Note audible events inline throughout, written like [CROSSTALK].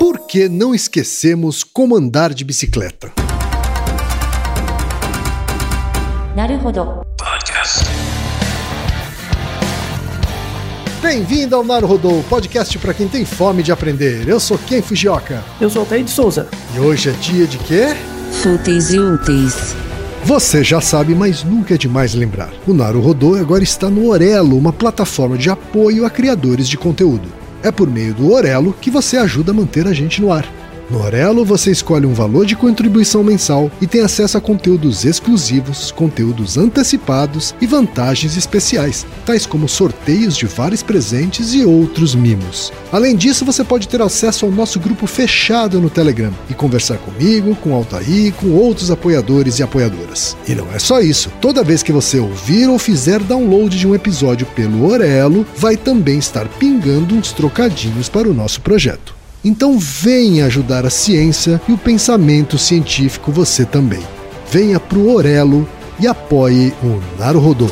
Por que não esquecemos como andar de bicicleta? Bem-vindo ao Naruhodô, podcast para quem tem fome de aprender. Eu sou Ken Fujioka. Eu sou Altair de Souza. E hoje é dia de quê? Fúteis e úteis. Você já sabe, mas nunca é demais lembrar. O Naruhodô agora está no Orelo, uma plataforma de apoio a criadores de conteúdo. É por meio do Orelo que você ajuda a manter a gente no ar. No Orelo, você escolhe um valor de contribuição mensal e tem acesso a conteúdos exclusivos, conteúdos antecipados e vantagens especiais, tais como sorteios de vários presentes e outros mimos. Além disso, você pode ter acesso ao nosso grupo fechado no Telegram e conversar comigo, com Altair, com outros apoiadores e apoiadoras. E não é só isso. Toda vez que você ouvir ou fizer download de um episódio pelo Orelo, vai também estar pingando uns trocadinhos para o nosso projeto. Então venha ajudar a ciência e o pensamento científico você também. Venha pro Orelo e apoie o Naruhodô.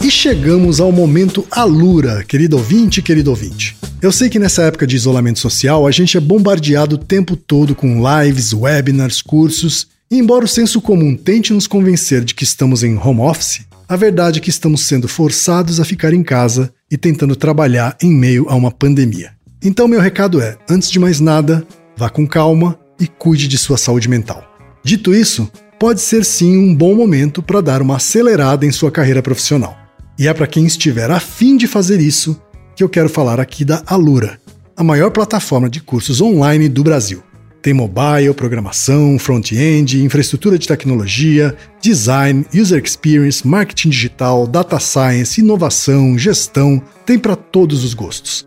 E chegamos ao momento Alura, querido ouvinte, querido ouvinte. Eu sei que nessa época de isolamento social a gente é bombardeado o tempo todo com lives, webinars, cursos, e embora o senso comum tente nos convencer de que estamos em home office, a verdade é que estamos sendo forçados a ficar em casa e tentando trabalhar em meio a uma pandemia. Então, meu recado é: antes de mais nada, vá com calma e cuide de sua saúde mental. Dito isso, pode ser sim um bom momento para dar uma acelerada em sua carreira profissional. E é para quem estiver afim de fazer isso que eu quero falar aqui da Alura, a maior plataforma de cursos online do Brasil. Tem mobile, programação, front-end, infraestrutura de tecnologia, design, user experience, marketing digital, data science, inovação, gestão, tem para todos os gostos.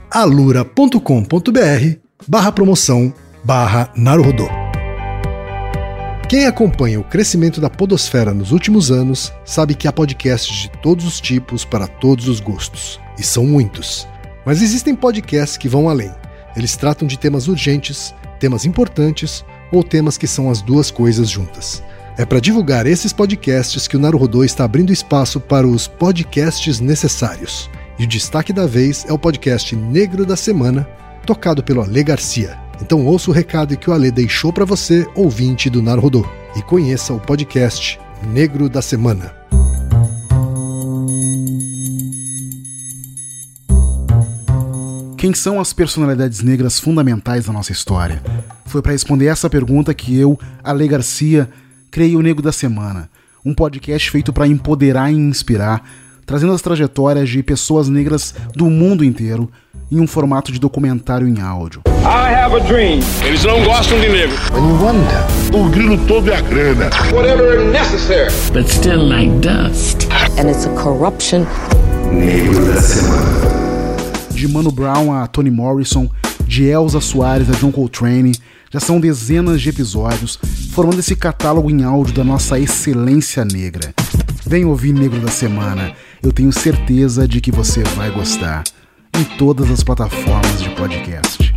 alura.com.br barra promoção barra Naruhodô. Quem acompanha o crescimento da podosfera nos últimos anos sabe que há podcasts de todos os tipos para todos os gostos. E são muitos. Mas existem podcasts que vão além. Eles tratam de temas urgentes, temas importantes ou temas que são as duas coisas juntas. É para divulgar esses podcasts que o Naruhodô está abrindo espaço para os podcasts necessários. E o destaque da vez é o podcast Negro da Semana, tocado pelo Ale Garcia. Então ouça o recado que o Ale deixou para você, ouvinte do Naruhodô, e conheça o podcast Negro da Semana. Quem são as personalidades negras fundamentais da nossa história? Foi para responder essa pergunta que eu, Ale Garcia, criei o Negro da Semana, um podcast feito para empoderar e inspirar, trazendo as trajetórias de pessoas negras do mundo inteiro em um formato de documentário em áudio. I have a dream. Eles não gostam de negro. O grilo todo é a grana. Whatever necessary. But still like dust. And it's a corruption. Negro da Semana. De Mano Brown a Toni Morrison, de Elsa Soares a John Coltrane, já são dezenas de episódios formando esse catálogo em áudio da nossa excelência negra. Vem ouvir Negro da Semana, eu tenho certeza de que você vai gostar. Em todas as plataformas de podcast.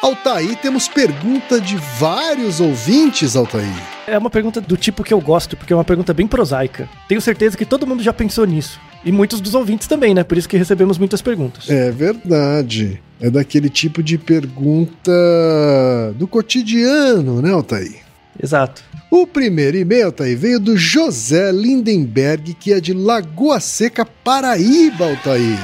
Altair, temos pergunta de vários ouvintes, Altair. É uma pergunta do tipo que eu gosto, porque é uma pergunta bem prosaica. Tenho certeza que todo mundo já pensou nisso. E muitos dos ouvintes também, né? Por isso que recebemos muitas perguntas. É verdade. É daquele tipo de pergunta do cotidiano, né, Altair? Exato. O primeiro e-mail, Altair, veio do José Lindenberg, que é de Lagoa Seca, Paraíba, Altair.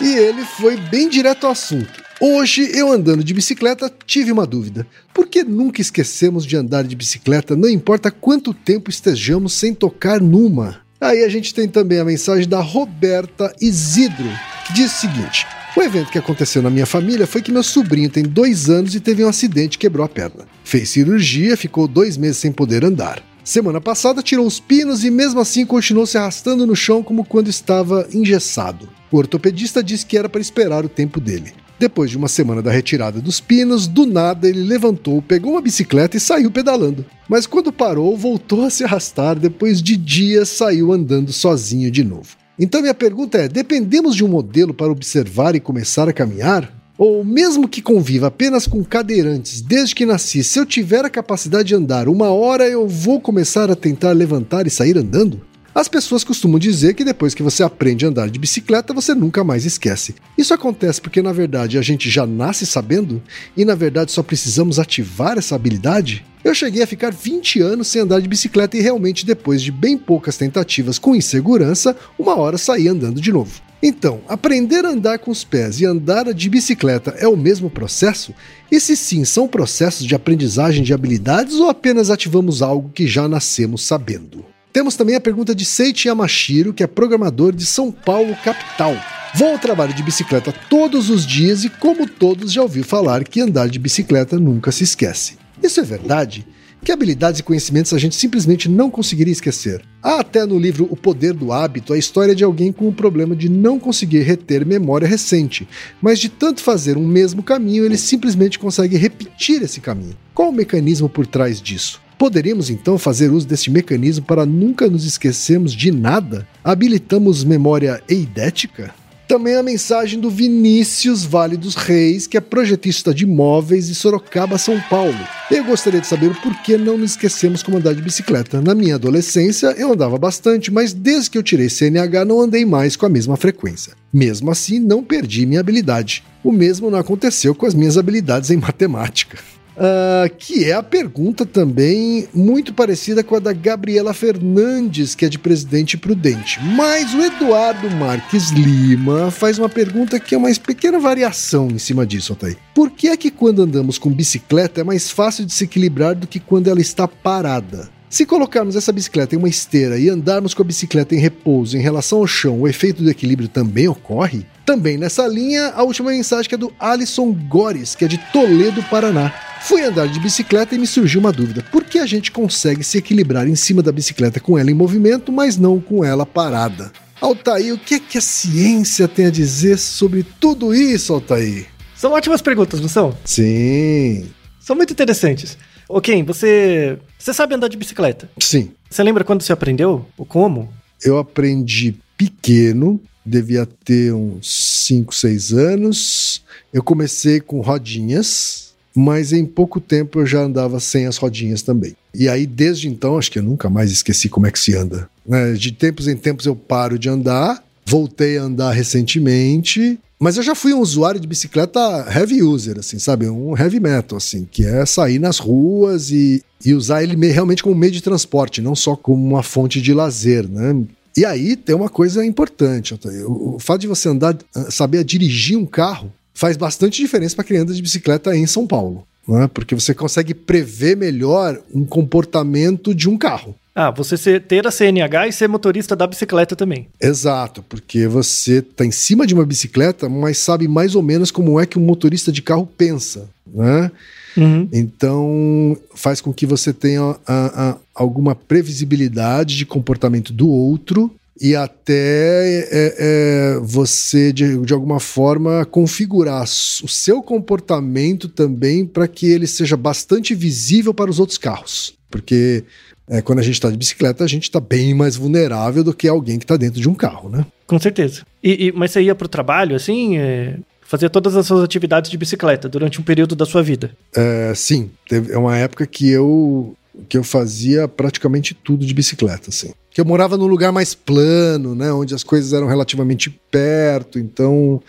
E ele foi bem direto ao assunto. Hoje, eu andando de bicicleta, tive uma dúvida. Por que nunca esquecemos de andar de bicicleta, não importa quanto tempo estejamos sem tocar numa? Aí a gente tem também a mensagem da Roberta Isidro, que diz o seguinte: O evento que aconteceu na minha família foi que meu sobrinho tem dois anos e teve um acidente e quebrou a perna. Fez cirurgia, ficou dois meses sem poder andar. Semana passada tirou os pinos e mesmo assim continuou se arrastando no chão como quando estava engessado. O ortopedista disse que era para esperar o tempo dele. Depois de uma semana da retirada dos pinos, do nada ele levantou, pegou uma bicicleta e saiu pedalando. Mas quando parou, voltou a se arrastar, depois de dias saiu andando sozinho de novo. Então minha pergunta é: dependemos de um modelo para observar e começar a caminhar? Ou mesmo que conviva apenas com cadeirantes desde que nasci, se eu tiver a capacidade de andar uma hora, eu vou começar a tentar levantar e sair andando? As pessoas costumam dizer que depois que você aprende a andar de bicicleta, você nunca mais esquece. Isso acontece porque, na verdade, a gente já nasce sabendo e, na verdade, só precisamos ativar essa habilidade? Eu cheguei a ficar 20 anos sem andar de bicicleta e realmente, depois de bem poucas tentativas com insegurança, uma hora saí andando de novo. Então, aprender a andar com os pés e andar de bicicleta é o mesmo processo? E se sim, são processos de aprendizagem de habilidades ou apenas ativamos algo que já nascemos sabendo? Temos também a pergunta de Seiichi Yamashiro, que é programador de São Paulo, capital. Vou ao trabalho de bicicleta todos os dias e, como todos, já ouviu falar que andar de bicicleta nunca se esquece. Isso é verdade? Que habilidades e conhecimentos a gente simplesmente não conseguiria esquecer? Há até no livro O Poder do Hábito a história de alguém com o problema de não conseguir reter memória recente, mas de tanto fazer um mesmo caminho, ele simplesmente consegue repetir esse caminho. Qual o mecanismo por trás disso? Poderíamos então fazer uso deste mecanismo para nunca nos esquecermos de nada? Habilitamos memória eidética? Também a mensagem do Vinícius Vale dos Reis, que é projetista de imóveis de Sorocaba, São Paulo. Eu gostaria de saber por que não nos esquecemos como andar de bicicleta. Na minha adolescência eu andava bastante, mas desde que eu tirei CNH não andei mais com a mesma frequência. Mesmo assim, não perdi minha habilidade. O mesmo não aconteceu com as minhas habilidades em matemática. Uh, que é a pergunta também muito parecida com a da Gabriela Fernandes, que é de Presidente Prudente. Mas o Eduardo Marques Lima faz uma pergunta que é uma pequena variação em cima disso, Altair. Por que é que quando andamos com bicicleta é mais fácil de se equilibrar do que quando ela está parada? Se colocarmos essa bicicleta em uma esteira e andarmos com a bicicleta em repouso em relação ao chão, o efeito do equilíbrio também ocorre? Também nessa linha, a última mensagem que é do Alisson Gores, que é de Toledo, Paraná. Fui andar de bicicleta e me surgiu uma dúvida: por que a gente consegue se equilibrar em cima da bicicleta com ela em movimento, mas não com ela parada? Altair, o que é que a ciência tem a dizer sobre tudo isso, Altair? São ótimas perguntas, não são? Sim. São muito interessantes. Ok, você. Você sabe andar de bicicleta? Sim. Você lembra quando você aprendeu? Ou como? Eu aprendi pequeno, devia ter uns 5, 6 anos. Eu comecei com rodinhas mas em pouco tempo eu já andava sem as rodinhas também. E aí, desde então, acho que eu nunca mais esqueci como é que se anda. Né? De tempos em tempos eu paro de andar, voltei a andar recentemente, mas eu já fui um usuário de bicicleta heavy user, assim, sabe? Um heavy metal, assim, que é sair nas ruas e, e usar ele realmente como meio de transporte, não só como uma fonte de lazer, né? E aí tem uma coisa importante, o, fato de você andar, saber dirigir um carro, faz bastante diferença para quem anda de bicicleta em São Paulo. Né? Porque você consegue prever melhor um comportamento de um carro. Ah, você ser, ter a CNH e ser motorista da bicicleta também. Exato, porque você está em cima de uma bicicleta, mas sabe mais ou menos como é que um motorista de carro pensa, né? Uhum. Então faz com que você tenha a, a, alguma previsibilidade de comportamento do outro e até é, é, você, de, de alguma forma, configurar o seu comportamento também para que ele seja bastante visível para os outros carros. Porque é, quando a gente está de bicicleta, a gente está bem mais vulnerável do que alguém que está dentro de um carro, né? Com certeza. E, e mas você ia para o trabalho, assim, é, fazia todas as suas atividades de bicicleta durante um período da sua vida? É, sim. Teve, é uma época que eu que eu fazia praticamente tudo de bicicleta, assim. Que eu morava num lugar mais plano, né, onde as coisas eram relativamente perto, então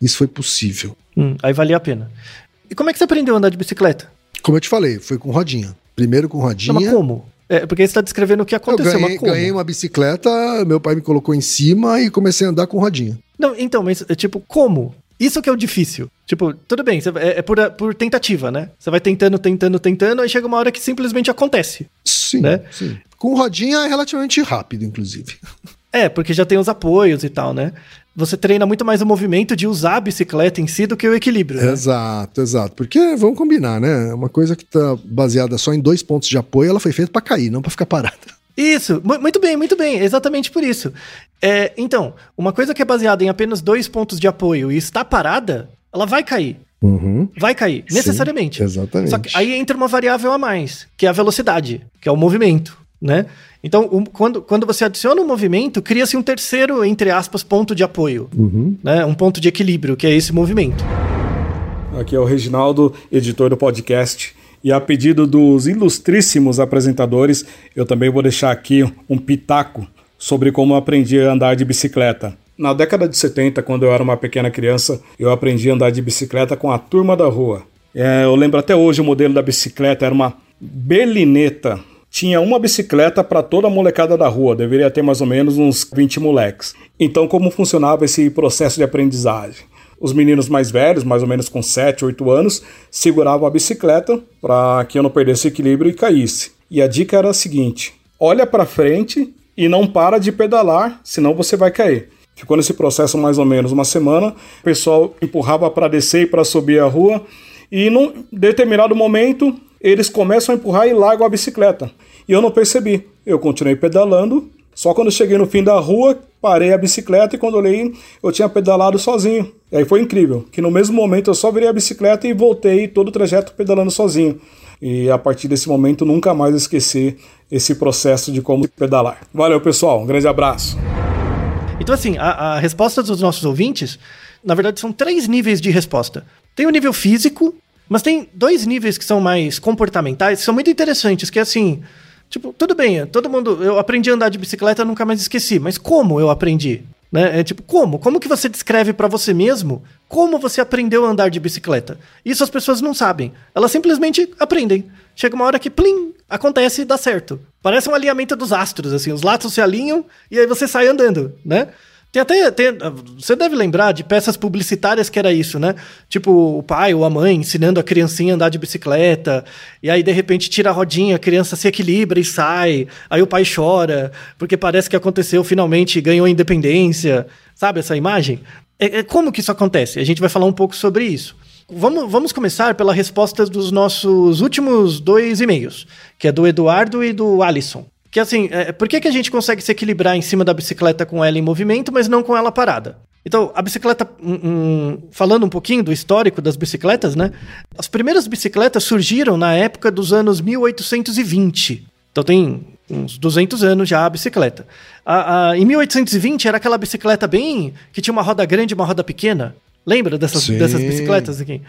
isso foi possível. Hum, aí valia a pena. E como é que você aprendeu a andar de bicicleta? Como eu te falei, foi com rodinha. Primeiro com rodinha. Não, mas como? É, porque você está descrevendo o que aconteceu, eu ganhei, ganhei uma bicicleta, meu pai me colocou em cima e comecei a andar com rodinha. Não, então, mas tipo, como? Isso que é o difícil. Tipo, tudo bem, é, é por, por, tentativa, né? Você vai tentando, tentando, tentando, aí chega uma hora que simplesmente acontece. Sim, né? sim. Com rodinha é relativamente rápido, inclusive. É, porque já tem os apoios e tal, né? Você treina muito mais o movimento de usar a bicicleta em si do que o equilíbrio. Né? Exato, exato. Porque, vamos combinar, né? Uma coisa que tá baseada só em dois pontos de apoio, ela foi feita para cair, não para ficar parada. Isso, muito bem, muito bem, exatamente por isso. É, então, uma coisa que é baseada em apenas dois pontos de apoio e está parada, ela vai cair. Uhum. Vai cair, Sim, necessariamente. exatamente. Só que aí entra uma variável a mais, que é a velocidade, que é o movimento, né? Então, o- quando, quando você adiciona um movimento, cria-se um terceiro, entre aspas, ponto de apoio, Uhum. né? Um ponto de equilíbrio, que é esse movimento. Aqui é o Reginaldo, editor do podcast. E a pedido dos ilustríssimos apresentadores, eu também vou deixar aqui um pitaco sobre como aprendi a andar de bicicleta. Na década de 70, quando eu era uma pequena criança, eu aprendi a andar de bicicleta com a turma da rua. É, eu lembro até hoje o modelo da bicicleta era uma Belineta. Tinha uma bicicleta para toda a molecada da rua, deveria ter mais ou menos uns 20 moleques. Então, como funcionava esse processo de aprendizagem? Os meninos mais velhos, mais ou menos com 7, 8 anos, seguravam a bicicleta para que eu não perdesse equilíbrio e caísse. E a dica era a seguinte: olha para frente e não para de pedalar, senão você vai cair. Ficou nesse processo mais ou menos uma semana. O pessoal empurrava para descer e para subir a rua. E num determinado momento, eles começam a empurrar e largam a bicicleta. E eu não percebi. Eu continuei pedalando. Só quando cheguei no fim da rua, parei a bicicleta e quando olhei, eu tinha pedalado sozinho. E aí foi incrível, que no mesmo momento eu só virei a bicicleta e voltei todo o trajeto pedalando sozinho. E a partir desse momento nunca mais esqueci esse processo de como pedalar. Valeu, pessoal. Um grande abraço. Então, assim, a, a resposta dos nossos ouvintes, na verdade, são três níveis de resposta. Tem o nível físico, mas tem dois níveis que são mais comportamentais, que são muito interessantes, que é assim, tipo, tudo bem, todo mundo, eu aprendi a andar de bicicleta, nunca mais esqueci, mas como eu aprendi? Né? É tipo, como? Como que você descreve pra você mesmo como você aprendeu a andar de bicicleta? Isso as pessoas não sabem. Elas simplesmente aprendem. Chega uma hora que, plim, acontece e dá certo. Parece um alinhamento dos astros, assim, os laços se alinham e aí você sai andando, né? Tem até. tem- você deve lembrar de peças publicitárias que era isso, né? Tipo, o pai ou a mãe ensinando a criancinha a andar de bicicleta, e aí de repente tira a rodinha, a criança se equilibra e sai, aí o pai chora, porque parece que aconteceu finalmente, ganhou independência. Sabe essa imagem? É, é como que isso acontece? A gente vai falar um pouco sobre isso. Vamos, vamos começar pela resposta dos nossos últimos dois e-mails, que é do Eduardo e do Alisson. Que assim, é, por que, que a gente consegue se equilibrar em cima da bicicleta com ela em movimento, mas não com ela parada? Então, a bicicleta, hum, falando um pouquinho do histórico das bicicletas, né? As primeiras bicicletas surgiram na época dos anos 1820. Então tem uns 200 anos já a bicicleta. A- a- em 1820 era aquela bicicleta bem que tinha uma roda grande e uma roda pequena. Lembra dessas, Sim. dessas bicicletas aqui?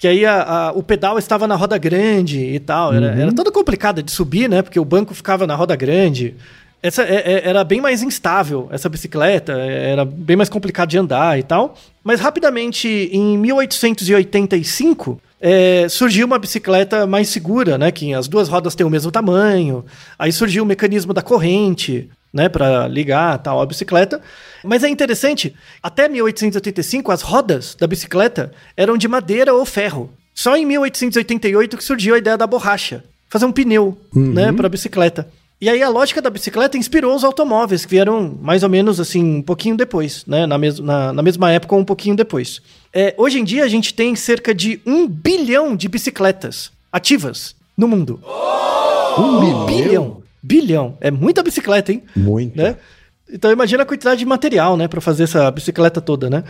Que aí a- a- o pedal estava na roda grande e tal. Era, era toda complicada de subir, né? Porque o banco ficava na roda grande. Essa é- é- era bem mais instável, essa bicicleta, é, era bem mais complicado de andar e tal. Mas rapidamente, em 1885, é, surgiu uma bicicleta mais segura, né? Que as duas rodas têm o mesmo tamanho. Aí surgiu o mecanismo da corrente, né? Para ligar tal a bicicleta. Mas é interessante, até 1885 as rodas da bicicleta eram de madeira ou ferro. Só em 1888 que surgiu a ideia da borracha, fazer um pneu, né, para bicicleta. E aí a lógica da bicicleta inspirou os automóveis, que vieram mais ou menos assim, um pouquinho depois, né? Na, mes na, na mesma época ou um pouquinho depois. É, hoje em dia a gente tem cerca de um bilhão de bicicletas ativas no mundo. Um bilhão? Bilhão. É muita bicicleta, hein? Muita. Né? Então imagina a quantidade de material, né, para fazer essa bicicleta toda, né?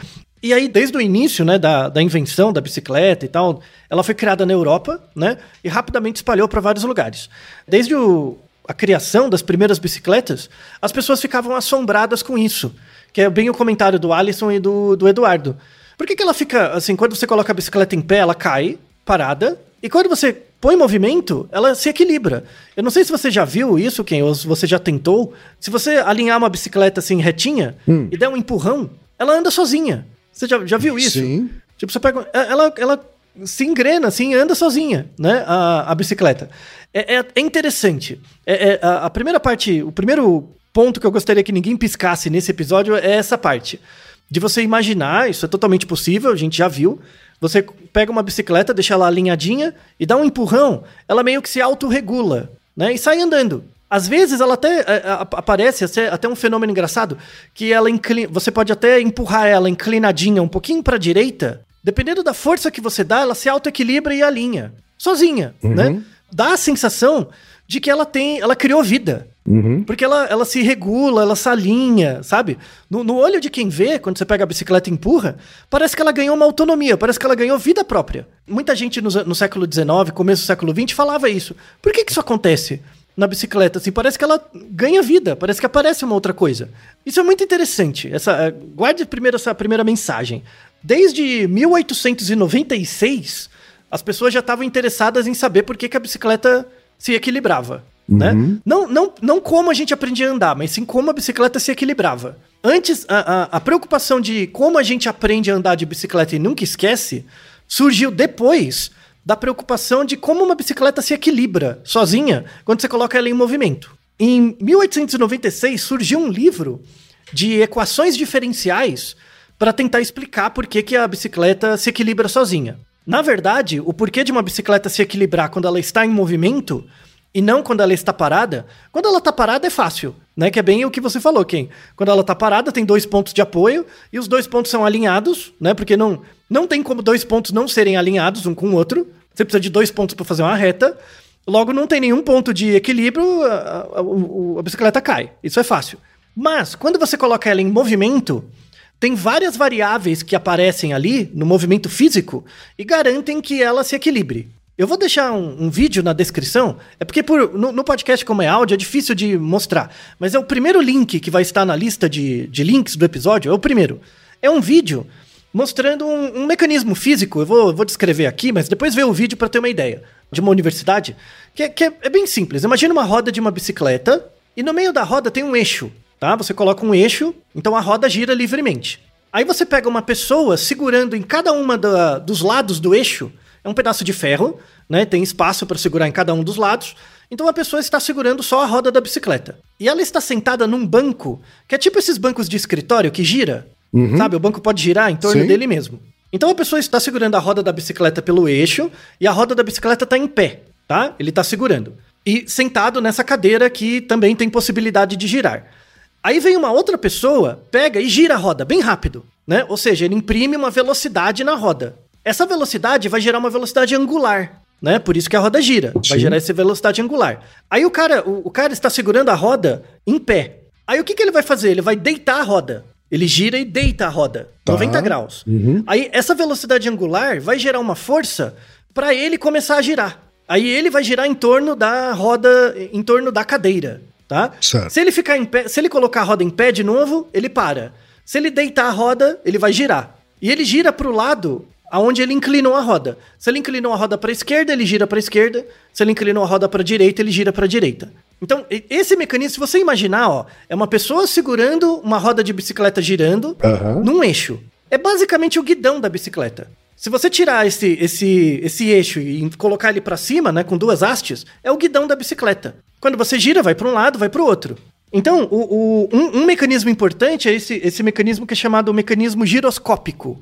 E aí, desde o início, né, da, da invenção da bicicleta e tal, ela foi criada na Europa, né, e rapidamente espalhou para vários lugares. Desde o, a criação das primeiras bicicletas, as pessoas ficavam assombradas com isso, que é bem o comentário do Alisson e do, do Eduardo. Por que, que ela fica, assim, quando você coloca a bicicleta em pé, ela cai, parada, e quando você põe em movimento, ela se equilibra. Eu não sei se você já viu isso, quem ou se você já tentou. Se você alinhar uma bicicleta assim retinha e der um empurrão, ela anda sozinha. Você já, já viu isso? Sim. Tipo, você pega. Ela, ela se engrena assim, anda sozinha, né? A, a bicicleta. É, é, é interessante. É, é, a, a primeira parte, o primeiro ponto que eu gostaria que ninguém piscasse nesse episódio é essa parte. De você imaginar, isso é totalmente possível, a gente já viu. Você pega uma bicicleta, deixa ela alinhadinha e dá um empurrão, ela meio que se autorregula, né? E sai andando. Às vezes ela até é, a- aparece até, um fenômeno engraçado que ela inclina, você pode até empurrar ela inclinadinha um pouquinho para direita, dependendo da força que você dá, ela se autoequilibra e alinha sozinha, né? Dá a sensação de que ela tem, ela criou vida. Porque ela, ela se regula, ela se alinha, sabe? No, no olho de quem vê, quando você pega a bicicleta e empurra, parece que ela ganhou uma autonomia, parece que ela ganhou vida própria. Muita gente no, no século XIX, começo do século XX, falava isso. Por que, que isso acontece na bicicleta? Assim, parece que ela ganha vida, parece que aparece uma outra coisa. Isso é muito interessante. Essa, eh, guarde primeiro essa primeira mensagem. Desde 1896, as pessoas já estavam interessadas em saber por que, que a bicicleta se equilibrava. Né? Não, não, não como a gente aprendia a andar, mas sim como a bicicleta se equilibrava. Antes, a, a, a preocupação de como a gente aprende a andar de bicicleta e nunca esquece surgiu depois da preocupação de como uma bicicleta se equilibra sozinha quando você coloca ela em movimento. Em 1896 surgiu um livro de equações diferenciais para tentar explicar por que, que a bicicleta se equilibra sozinha. Na verdade, o porquê de uma bicicleta se equilibrar quando ela está em movimento e não quando ela está parada, quando ela está parada é fácil, né? Que é bem o que você falou, Ken. Quando ela está parada, tem dois pontos de apoio e os dois pontos são alinhados, né? Porque não, não tem como dois pontos não serem alinhados um com o outro. Você precisa de dois pontos para fazer uma reta. Logo, não tem nenhum ponto de equilíbrio, a, a- a bicicleta cai. Isso é fácil. Mas, quando você coloca ela em movimento, tem várias variáveis que aparecem ali no movimento físico e garantem que ela se equilibre. Eu vou deixar um, um vídeo na descrição, é porque por- no, no podcast, como é áudio, é difícil de mostrar. Mas é o primeiro link que vai estar na lista de, de links do episódio, é o primeiro. É um vídeo mostrando um, um mecanismo físico. Eu vou, vou descrever aqui, mas depois vê o vídeo para ter uma ideia. De uma universidade, que, é- que é, é bem simples. Imagina uma roda de uma bicicleta e no meio da roda tem um eixo, tá? Você coloca um eixo, então a roda gira livremente. Aí você pega uma pessoa segurando em cada uma da- dos lados do eixo, é um pedaço de ferro, né? Tem espaço para segurar em cada um dos lados. Então a pessoa está segurando só a roda da bicicleta. E ela está sentada num banco, que é tipo esses bancos de escritório que gira, sabe? O banco pode girar em torno Sim. dele mesmo. Então a pessoa está segurando a roda da bicicleta pelo eixo e a roda da bicicleta está em pé, tá? Ele está segurando. E sentado nessa cadeira que também tem possibilidade de girar. Aí vem uma outra pessoa, pega e gira a roda bem rápido, né? Ou seja, ele imprime uma velocidade na roda. Essa velocidade vai gerar uma velocidade angular, né? Por isso que a roda gira. Vai Sim. gerar essa velocidade angular. Aí o cara, o, o cara está segurando a roda em pé. Aí o que, que ele vai fazer? Ele vai deitar a roda. Ele gira e deita a roda. Tá. 90 graus. Aí essa velocidade angular vai gerar uma força para ele começar a girar. Aí ele vai girar em torno da roda, em torno da cadeira, tá? Certo. Se ele ficar em pé, se ele colocar a roda em pé de novo, ele para. Se ele deitar a roda, ele vai girar. E ele gira para o lado aonde ele inclinou a roda. Se ele inclinou a roda para a esquerda, ele gira para a esquerda. Se ele inclinou a roda para a direita, ele gira para a direita. Então, esse mecanismo, se você imaginar, ó, é uma pessoa segurando uma roda de bicicleta girando Aham. num eixo. É basicamente o guidão da bicicleta. Se você tirar esse, esse, esse eixo e colocar ele para cima, né, com duas hastes, é o guidão da bicicleta. Quando você gira, vai para um lado, vai para o outro. Então, o, o- um, um mecanismo importante é esse, esse mecanismo que é chamado mecanismo giroscópico.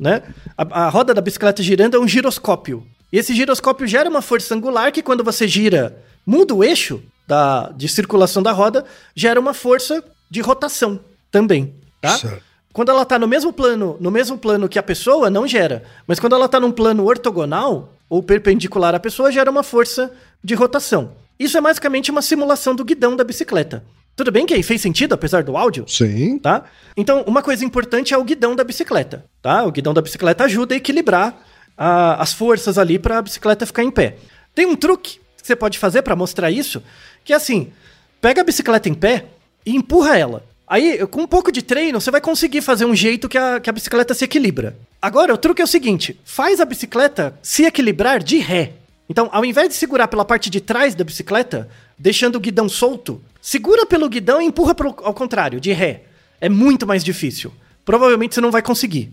Né? A, a roda da bicicleta girando é um giroscópio. E esse giroscópio gera uma força angular que, quando você gira, muda o eixo da, de circulação da roda, gera uma força de rotação também. Tá? Certo. Quando ela tá no mesmo plano, no mesmo plano que a pessoa, não gera. Mas quando ela tá num plano ortogonal ou perpendicular à pessoa, gera uma força de rotação. Isso é basicamente uma simulação do guidão da bicicleta. Tudo bem que aí fez sentido, apesar do áudio? Sim. Tá? Então, uma coisa importante é o guidão da bicicleta, tá? O guidão da bicicleta ajuda a equilibrar a- as forças ali para a bicicleta ficar em pé. Tem um truque que você pode fazer para mostrar isso, que é assim: pega a bicicleta em pé e empurra ela. Aí, com um pouco de treino, você vai conseguir fazer um jeito que a, que a bicicleta se equilibra. Agora, o truque é o seguinte: faz a bicicleta se equilibrar de ré. Então, ao invés de segurar pela parte de trás da bicicleta, deixando o guidão solto, segura pelo guidão e empurra pro, ao contrário, de ré. É muito mais difícil. Provavelmente você não vai conseguir.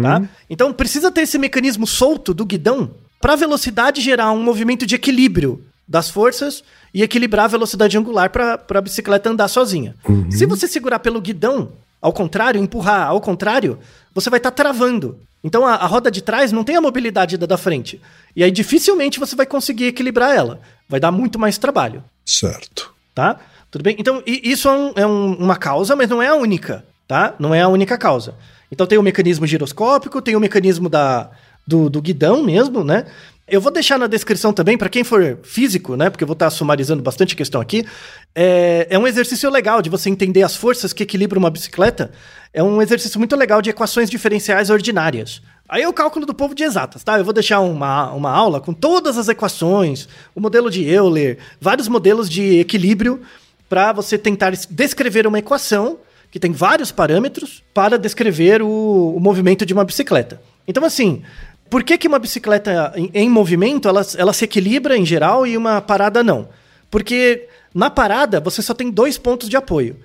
Tá? Então, precisa ter esse mecanismo solto do guidão para a velocidade gerar um movimento de equilíbrio das forças e equilibrar a velocidade angular para a bicicleta andar sozinha. Se você segurar pelo guidão, ao contrário, empurrar ao contrário, você vai estar travando. Então a, a roda de trás não tem a mobilidade da da frente. E aí dificilmente você vai conseguir equilibrar ela. Vai dar muito mais trabalho. Certo. tá? Tudo bem? Então, isso é, um, é um, uma causa, mas não é a única, tá? Não é a única causa. Então tem o mecanismo giroscópico, tem o mecanismo da, do, do guidão mesmo, né? Eu vou deixar na descrição também, para quem for físico, né? Porque eu vou estar sumarizando bastante questão aqui. É, é um exercício legal de você entender as forças que equilibram uma bicicleta. É um exercício muito legal de equações diferenciais ordinárias. Aí é o cálculo do povo de exatas, tá? Eu vou deixar uma, uma aula com todas as equações, o modelo de Euler, vários modelos de equilíbrio para você tentar descrever uma equação que tem vários parâmetros para descrever o, o movimento de uma bicicleta. Então, assim, por que, que uma bicicleta em, em, movimento ela, ela se equilibra em geral e uma parada não? Porque na parada você só tem dois pontos de apoio.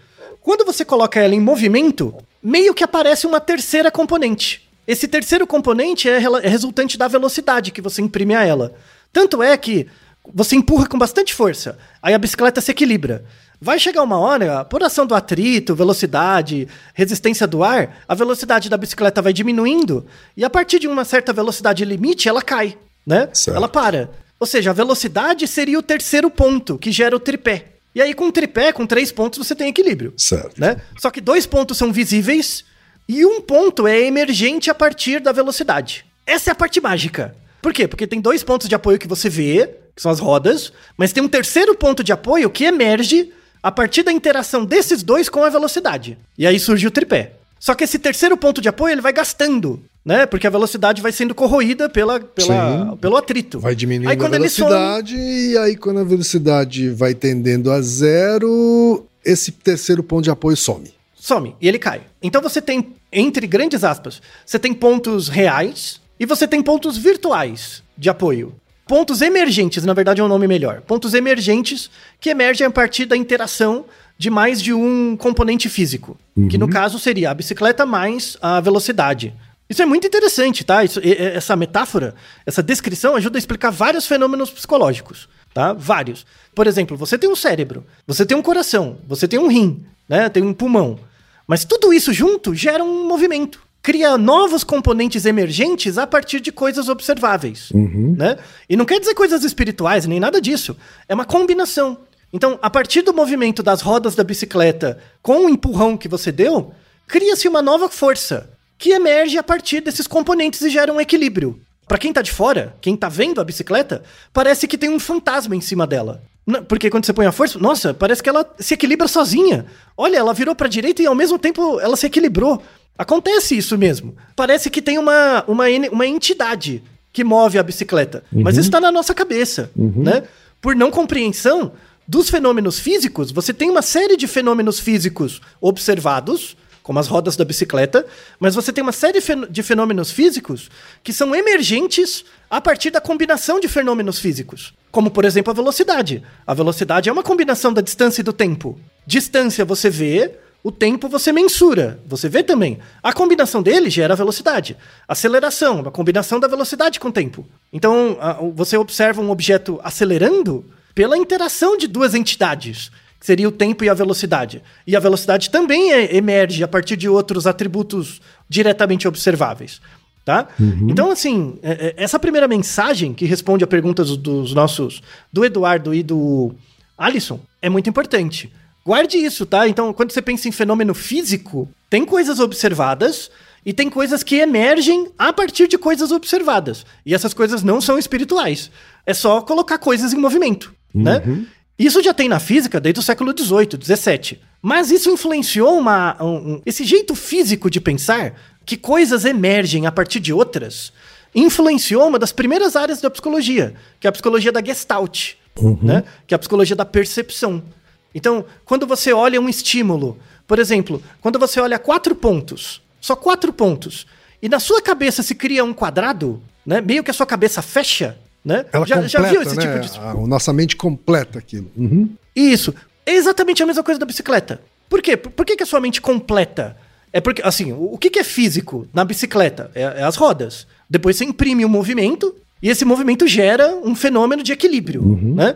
Quando você coloca ela em movimento, meio que aparece uma terceira componente. Esse terceiro componente é, é resultante da velocidade que você imprime a ela. Tanto é que você empurra com bastante força, aí a bicicleta se equilibra. Vai chegar uma hora, por ação do atrito, velocidade, resistência do ar, a velocidade da bicicleta vai diminuindo e a partir de uma certa velocidade limite ela cai, né? Certo. Ela para. Ou seja, a velocidade seria o terceiro ponto que gera o tripé. E aí com tripé, com três pontos, você tem equilíbrio. Certo. Né? Só que dois pontos são visíveis e um ponto é emergente a partir da velocidade. Essa é a parte mágica. Por quê? Porque tem dois pontos de apoio que você vê, que são as rodas, mas tem um terceiro ponto de apoio que emerge a partir da interação desses dois com a velocidade. E aí surge o tripé. Só que esse terceiro ponto de apoio ele vai gastando, né? Porque a velocidade vai sendo corroída pela, pela, pelo atrito. Vai diminuindo aí, a velocidade e aí quando a velocidade vai tendendo a zero, esse terceiro ponto de apoio some. Some e ele cai. Então você tem, entre grandes aspas, você tem pontos reais e você tem pontos virtuais de apoio. Pontos emergentes, na verdade é um nome melhor. Pontos emergentes que emergem a partir da interação de mais de um componente físico. Uhum. Que no caso seria a bicicleta mais a velocidade. Isso é muito interessante, tá? Isso, essa metáfora, essa descrição ajuda a explicar vários fenômenos psicológicos, tá? Vários. Por exemplo, você tem um cérebro, você tem um coração, você tem um rim, né? Tem um pulmão. Mas tudo isso junto gera um movimento cria novos componentes emergentes a partir de coisas observáveis, uhum. né? E não quer dizer coisas espirituais nem nada disso. É uma combinação. Então, a partir do movimento das rodas da bicicleta com o empurrão que você deu, cria-se uma nova força que emerge a partir desses componentes e gera um equilíbrio. Para quem tá de fora, quem tá vendo a bicicleta, parece que tem um fantasma em cima dela. Porque quando você põe a força, nossa, parece que ela se equilibra sozinha. Olha, ela virou para direita e ao mesmo tempo ela se equilibrou. Acontece isso mesmo. Parece que tem uma, uma, uma entidade que move a bicicleta. Uhum. Mas isso está na nossa cabeça, uhum. né? Por não compreensão dos fenômenos físicos, você tem uma série de fenômenos físicos observados, como as rodas da bicicleta, mas você tem uma série de fenômenos físicos que são emergentes a partir da combinação de fenômenos físicos. Como, por exemplo, a velocidade. A velocidade é uma combinação da distância e do tempo. Distância você vê, o tempo você mensura, você vê também. A combinação dele gera velocidade. Aceleração, uma combinação da velocidade com o tempo. Então, você observa um objeto acelerando pela interação de duas entidades, seria o tempo e a velocidade. E a velocidade também é, emerge a partir de outros atributos diretamente observáveis. Tá? Uhum. Então, assim, é, é, essa primeira mensagem que responde a perguntas dos nossos, do Eduardo e do Alisson, é muito importante. Guarde isso, tá? Então, quando você pensa em fenômeno físico, tem coisas observadas e tem coisas que emergem a partir de coisas observadas. E essas coisas não são espirituais. É só colocar coisas em movimento, né? uhum. né? Isso já tem na física desde o século XVIII, XVII. Mas isso influenciou uma, um, esse jeito físico de pensar que coisas emergem a partir de outras. Influenciou uma das primeiras áreas da psicologia, que é a psicologia da Gestalt, uhum. né? Que é a psicologia da percepção. Então, quando você olha um estímulo, por exemplo, quando você olha quatro pontos, só quatro pontos, e na sua cabeça se cria um quadrado, né? Meio que a sua cabeça fecha, né? Ela já, completa, já viu esse né? tipo de. A, a nossa mente completa aquilo. Uhum. Isso. É exatamente a mesma coisa da bicicleta. Por quê? Por, por que, que a sua mente completa? É porque, assim, o, o que, que é físico na bicicleta? É, é as rodas. Depois você imprime um movimento e esse movimento gera um fenômeno de equilíbrio, uhum. né?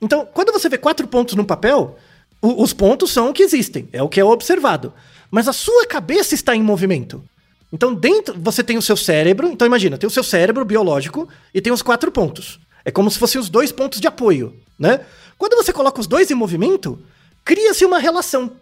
Então, quando você vê quatro pontos no papel, o, os pontos são o que existem, é o que é observado. Mas a sua cabeça está em movimento. Então, dentro você tem o seu cérebro. Então, imagina, tem o seu cérebro biológico e tem os quatro pontos. É como se fossem os dois pontos de apoio, né? Quando você coloca os dois em movimento, cria-se uma relação.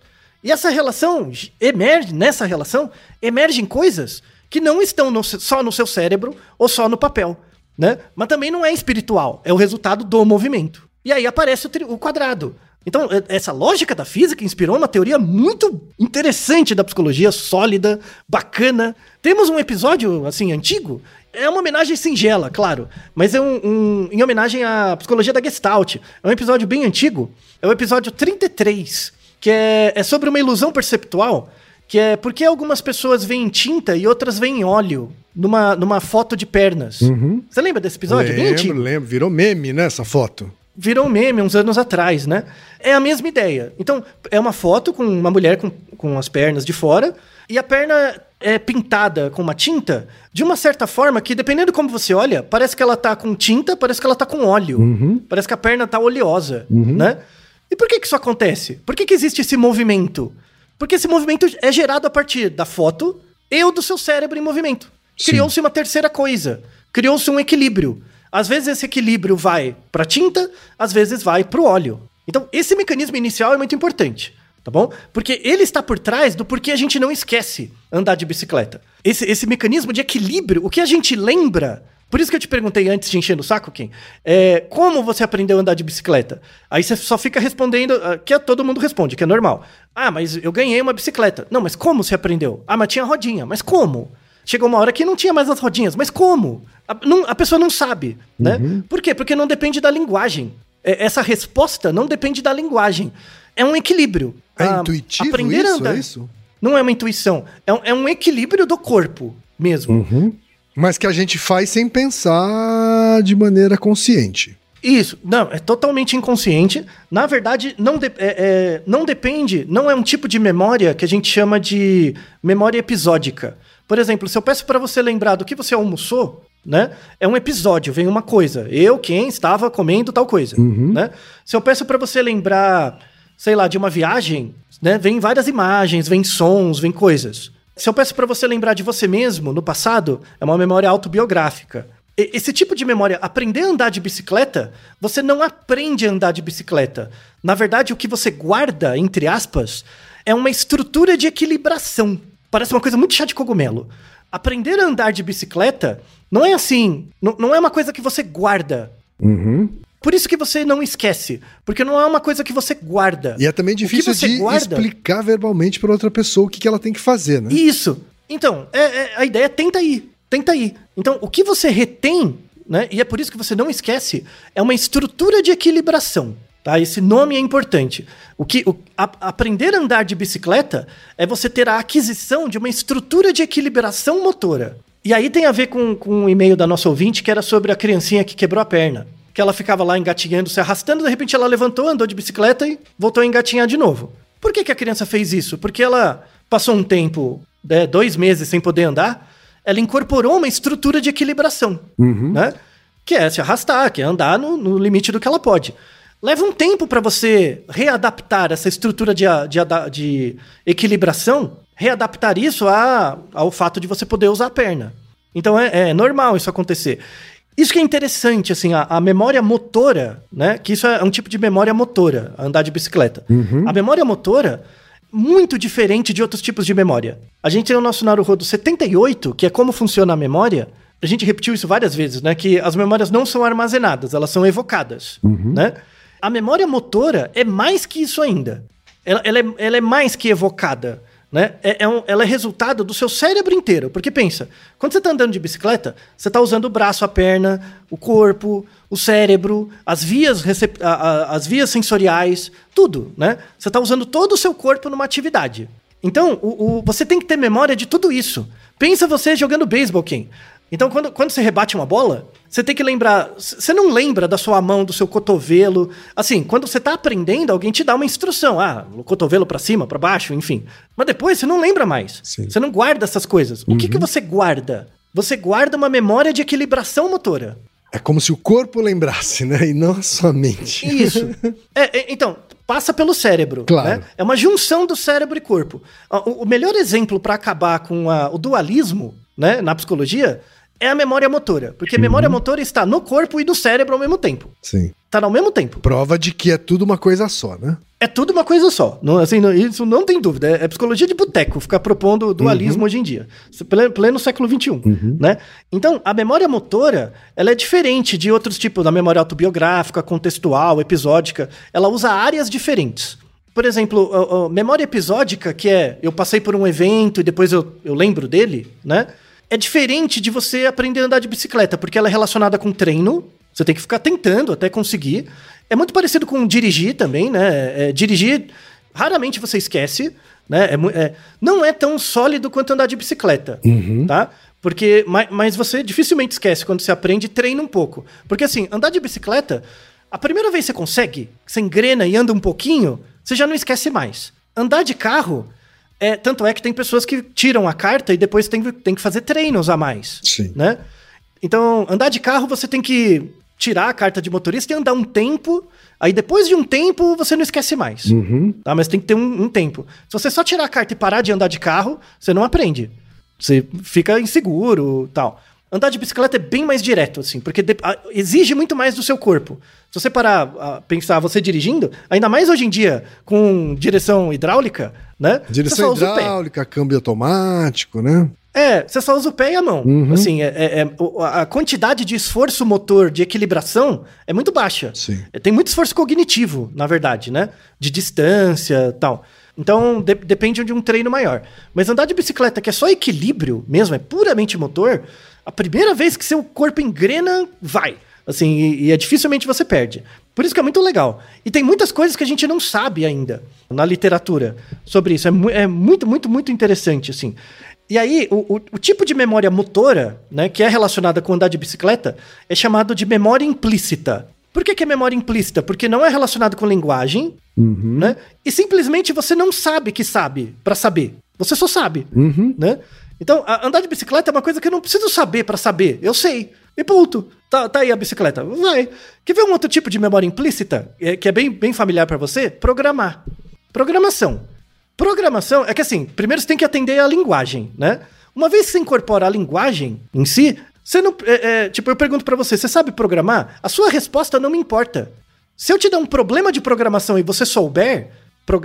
E essa relação emerge, nessa relação, emergem coisas que não estão no, só no seu cérebro ou só no papel, né? Mas também não é espiritual, é o resultado do movimento. E aí aparece o, o quadrado. Então, essa lógica da física inspirou uma teoria muito interessante da psicologia, sólida, bacana. Temos um episódio, assim, antigo. É uma homenagem singela, claro, mas é um, um em homenagem à psicologia da Gestalt. É um episódio bem antigo. É o episódio 33, que é, é sobre uma ilusão perceptual, que é porque algumas pessoas veem tinta e outras veem óleo numa, numa foto de pernas. Uhum. Você lembra desse episódio? Lembro, lembro. Virou meme, né, essa foto? Virou meme uns anos atrás, né? É a mesma ideia. Então, é uma foto com uma mulher com, com as pernas de fora e a perna é pintada com uma tinta de uma certa forma que, dependendo de como você olha, parece que ela tá com tinta, parece que ela tá com óleo. Uhum. Parece que a perna tá oleosa, né? E por que que isso acontece? Por que que existe esse movimento? Porque esse movimento é gerado a partir da foto e do seu cérebro em movimento. Criou-se uma terceira coisa. Criou-se um equilíbrio. Às vezes esse equilíbrio vai para tinta, às vezes vai para o óleo. Então, esse mecanismo inicial é muito importante, tá bom? Porque ele está por trás do porquê a gente não esquece andar de bicicleta. Esse, esse mecanismo de equilíbrio, o que a gente lembra. Por isso que eu te perguntei antes de encher no saco, Kim, é, como você aprendeu a andar de bicicleta? Aí você só fica respondendo, uh, que todo mundo responde, que é normal. Ah, mas eu ganhei uma bicicleta. Não, mas como você aprendeu? Ah, mas tinha rodinha. Mas como? Chegou uma hora que não tinha mais as rodinhas. Mas como? A, não, a pessoa não sabe, né? Por quê? Porque não depende da linguagem. É, essa resposta não depende da linguagem. É um equilíbrio. É Ah, intuitivo aprender a isso? andar- É isso? Não é uma intuição. É um, é um equilíbrio do corpo mesmo. Mas que a gente faz sem pensar de maneira consciente. Isso, não, é totalmente inconsciente. Na verdade, não, de- é- é- não depende, não é um tipo de memória que a gente chama de memória episódica. Por exemplo, se eu peço para você lembrar do que você almoçou, né? É um episódio, vem uma coisa. Eu, quem estava comendo tal coisa, né? Se eu peço para você lembrar, sei lá, de uma viagem, né? Vem várias imagens, vem sons, vem coisas. Se eu peço para você lembrar de você mesmo no passado, é uma memória autobiográfica. E- Esse tipo de memória, aprender a andar de bicicleta, você não aprende a andar de bicicleta. Na verdade, o que você guarda, entre aspas, é uma estrutura de equilibração. Parece uma coisa muito chá de cogumelo. Aprender a andar de bicicleta não é assim, não, não é uma coisa que você guarda. Por isso que você não esquece, porque não é uma coisa que você guarda. E é também difícil de guarda- explicar verbalmente para outra pessoa o que, que ela tem que fazer, né? Isso. Então, é- é- a ideia é tenta ir. Tenta ir. Então, o que você retém, né? E é por isso que você não esquece, é uma estrutura de equilibração. Tá? Esse nome é importante. O que, o- a- aprender a andar de bicicleta é você ter a aquisição de uma estrutura de equilibração motora. E aí tem a ver com, com um e-mail da nossa ouvinte que era sobre a criancinha que quebrou a perna. Que ela ficava lá engatinhando, se arrastando, de repente ela levantou, andou de bicicleta e voltou a engatinhar de novo. Por que, que a criança fez isso? Porque ela passou um tempo, né, dois meses sem poder andar, ela incorporou uma estrutura de equilibração, né? Que é se arrastar, que é andar no, no limite do que ela pode. Leva um tempo para você readaptar essa estrutura de, de, de equilibração, readaptar isso a, ao fato de você poder usar a perna. Então é, é normal isso acontecer. Isso que é interessante, assim, a, a memória motora, né? Que isso é um tipo de memória motora, andar de bicicleta. A memória motora, muito diferente de outros tipos de memória. A gente tem o nosso Naruhodo 78, que é como funciona a memória. A gente repetiu isso várias vezes, né? Que as memórias não são armazenadas, elas são evocadas, né? A memória motora é mais que isso ainda. Ela, ela é, ela é mais que evocada. Né? É, é um- ela é resultado do seu cérebro inteiro. Porque pensa, quando você está andando de bicicleta, você está usando o braço, a perna, o corpo, o cérebro, as vias, recep- a- a- as vias sensoriais, tudo. Né? Você está usando todo o seu corpo numa atividade. Então, o, o- você tem que ter memória de tudo isso. Pensa você jogando beisebol, Ken. Então, quando, quando você rebate uma bola, você tem que lembrar. Você não lembra da sua mão, do seu cotovelo. Assim, quando você tá aprendendo, alguém te dá uma instrução. Ah, o cotovelo pra cima, pra baixo, enfim. Mas depois você não lembra mais. Sim. Você não guarda essas coisas. O que, que você guarda? Você guarda uma memória de equilibração motora. É como se o corpo lembrasse, né? E não a sua mente. Isso. [LAUGHS] É, é, então, passa pelo cérebro. Claro. né? É uma junção do cérebro e corpo. Ah, O, o melhor exemplo para acabar com a- o dualismo né, na psicologia é a memória motora. Porque a memória motora está no corpo e no cérebro ao mesmo tempo. Sim. Está ao mesmo tempo. Prova de que é tudo uma coisa só, né? É tudo uma coisa só. Não, assim, não- isso não tem dúvida. É, é psicologia de boteco ficar propondo dualismo hoje em dia. Pleno, pleno século XXI. Né? Então, a memória motora ela é diferente de outros tipos, da memória autobiográfica, contextual, episódica. Ela usa áreas diferentes. Por exemplo, a- a memória episódica, que é eu passei por um evento e depois eu, eu lembro dele, né? É diferente de você aprender a andar de bicicleta, porque ela é relacionada com treino. Você tem que ficar tentando até conseguir. É muito parecido com dirigir também, né? É, dirigir, raramente você esquece, né? É é- não é tão sólido quanto andar de bicicleta, tá? Porque, mas, mas você dificilmente esquece quando você aprende e treina um pouco. Porque assim, andar de bicicleta, a primeira vez que você consegue, que você engrena e anda um pouquinho, você já não esquece mais. Andar de carro, é, tanto é que tem pessoas que tiram a carta e depois tem, tem que fazer treinos a mais. Sim. Né? Então, andar de carro, você tem que tirar a carta de motorista e andar um tempo. Aí depois de um tempo, você não esquece mais. Tá? Mas tem que ter um, um tempo. Se você só tirar a carta e parar de andar de carro, você não aprende. Você fica inseguro tal. Andar de bicicleta é bem mais direto, assim, porque de- a- exige muito mais do seu corpo. Se você parar a pensar você dirigindo, ainda mais hoje em dia, com direção hidráulica, né? você Direção só usa o pé. hidráulica, câmbio automático, né? É, você só usa o pé e a mão. Assim, é, é- é- a quantidade de esforço motor, de equilibração, é muito baixa. Sim. É, Tem muito esforço cognitivo, na verdade, né? De distância tal. Então, de- depende de um treino maior. Mas andar de bicicleta, que é só equilíbrio mesmo, é puramente motor, a primeira vez que seu corpo engrena, vai. Assim, e, e é dificilmente você perde. Por isso que é muito legal. E tem muitas coisas que a gente não sabe ainda na literatura sobre isso. É, mu- é muito, muito, muito interessante, assim. E aí, o, o- o tipo de memória motora, né, que é relacionada com andar de bicicleta, é chamado de memória implícita. Por que, que é memória implícita? Porque não é relacionado com linguagem, né? E simplesmente você não sabe que sabe pra saber. Você só sabe, né? Então, andar de bicicleta é uma coisa que eu não preciso saber pra saber. Eu sei. E ponto. Tá, tá aí a bicicleta. Vai. Quer ver um outro tipo de memória implícita? é- que é bem, bem familiar pra você? Programar. Programação. Programação é que assim, primeiro você tem que atender a linguagem, né? Uma vez que você incorpora a linguagem em si, você não. é, é, tipo, eu pergunto pra você, você sabe programar? A sua resposta não me importa. Se eu te der um problema de programação e você souber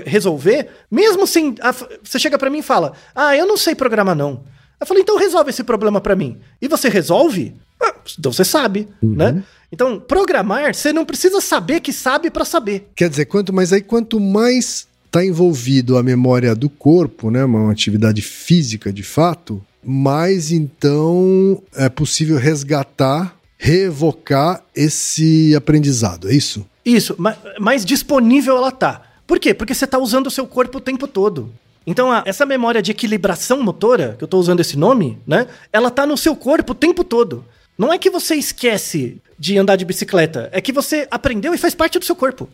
resolver, mesmo sem. a- você chega pra mim e fala: Ah, eu não sei programar, não. Eu falei, então resolve esse problema pra mim. E você resolve? Ah, então você sabe, né? Então, programar, você não precisa saber que sabe pra saber. Quer dizer, quanto mais aí, quanto mais está envolvido a memória do corpo, né, uma atividade física de fato, mais então é possível resgatar, reevocar esse aprendizado, é isso? Isso, ma- mais disponível ela tá. Por quê? Porque você tá usando o seu corpo o tempo todo. Então, a- essa memória de equilibração motora, que eu tô usando esse nome, né? Ela tá no seu corpo o tempo todo. Não é que você esquece de andar de bicicleta, é que você aprendeu e faz parte do seu corpo.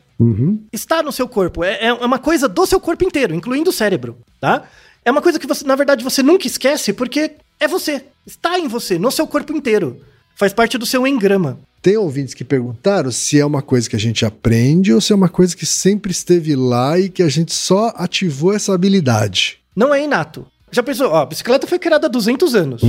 Está no seu corpo. É, é uma coisa do seu corpo inteiro, incluindo o cérebro, tá? É uma coisa que você, na verdade, você nunca esquece porque é você. Está em você, no seu corpo inteiro. Faz parte do seu engrama. Tem ouvintes que perguntaram se é uma coisa que a gente aprende ou se é uma coisa que sempre esteve lá e que a gente só ativou essa habilidade. Não é inato. Já pensou? Ó, a bicicleta foi criada há 200 anos.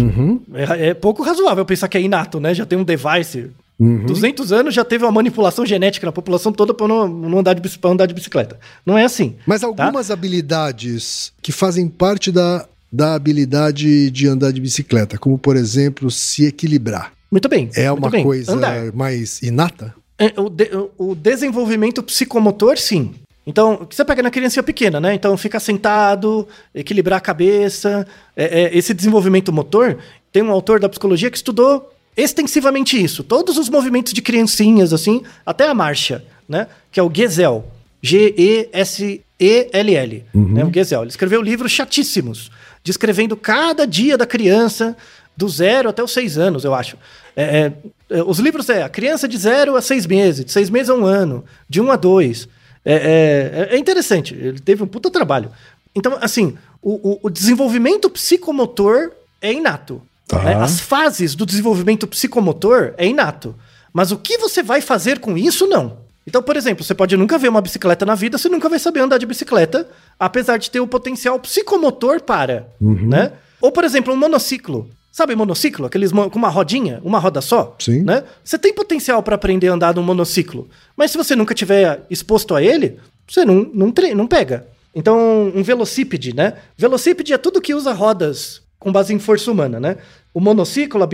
É, é pouco razoável pensar que é inato, né? Já tem um device. 200 anos já teve uma manipulação genética na população toda para não, não andar, de, andar de bicicleta. Não é assim. Mas algumas habilidades que fazem parte da, da habilidade de andar de bicicleta, como por exemplo, se equilibrar, Muito bem. é muito uma bem. coisa Andar. mais inata? É, o, de- o desenvolvimento psicomotor, sim. Então, o que você pega na criança pequena, né? Então, ficar sentado, equilibrar a cabeça. É, é, esse desenvolvimento motor, tem um autor da psicologia que estudou extensivamente isso. Todos os movimentos de criancinhas, assim, até a marcha, né? Que é o Gesell. G-E-S-E-L-L. Né? O Gesell. Ele escreveu livros chatíssimos, descrevendo cada dia da criança, do zero até os seis anos, eu acho. É, é, é, os livros é a criança de zero a seis meses, de seis meses a um ano, de um a dois. É, é- é interessante, ele teve um puta trabalho. Então, assim, o, o- o desenvolvimento psicomotor é inato. Tá. né? As fases do desenvolvimento psicomotor é inato. Mas o que você vai fazer com isso, não. Então, por exemplo, você pode nunca ver uma bicicleta na vida, você nunca vai saber andar de bicicleta, apesar de ter o potencial psicomotor para, né? Ou, por exemplo, um monociclo. Sabe monociclo? Aqueles mo- com uma rodinha, uma roda só? Sim. Né? Você tem potencial para aprender a andar num monociclo. Mas se você nunca tiver exposto a ele, você não, não, não pega. Então, um velocípede, né? Velocípede é tudo que usa rodas com base em força humana, né? O monociclo, a,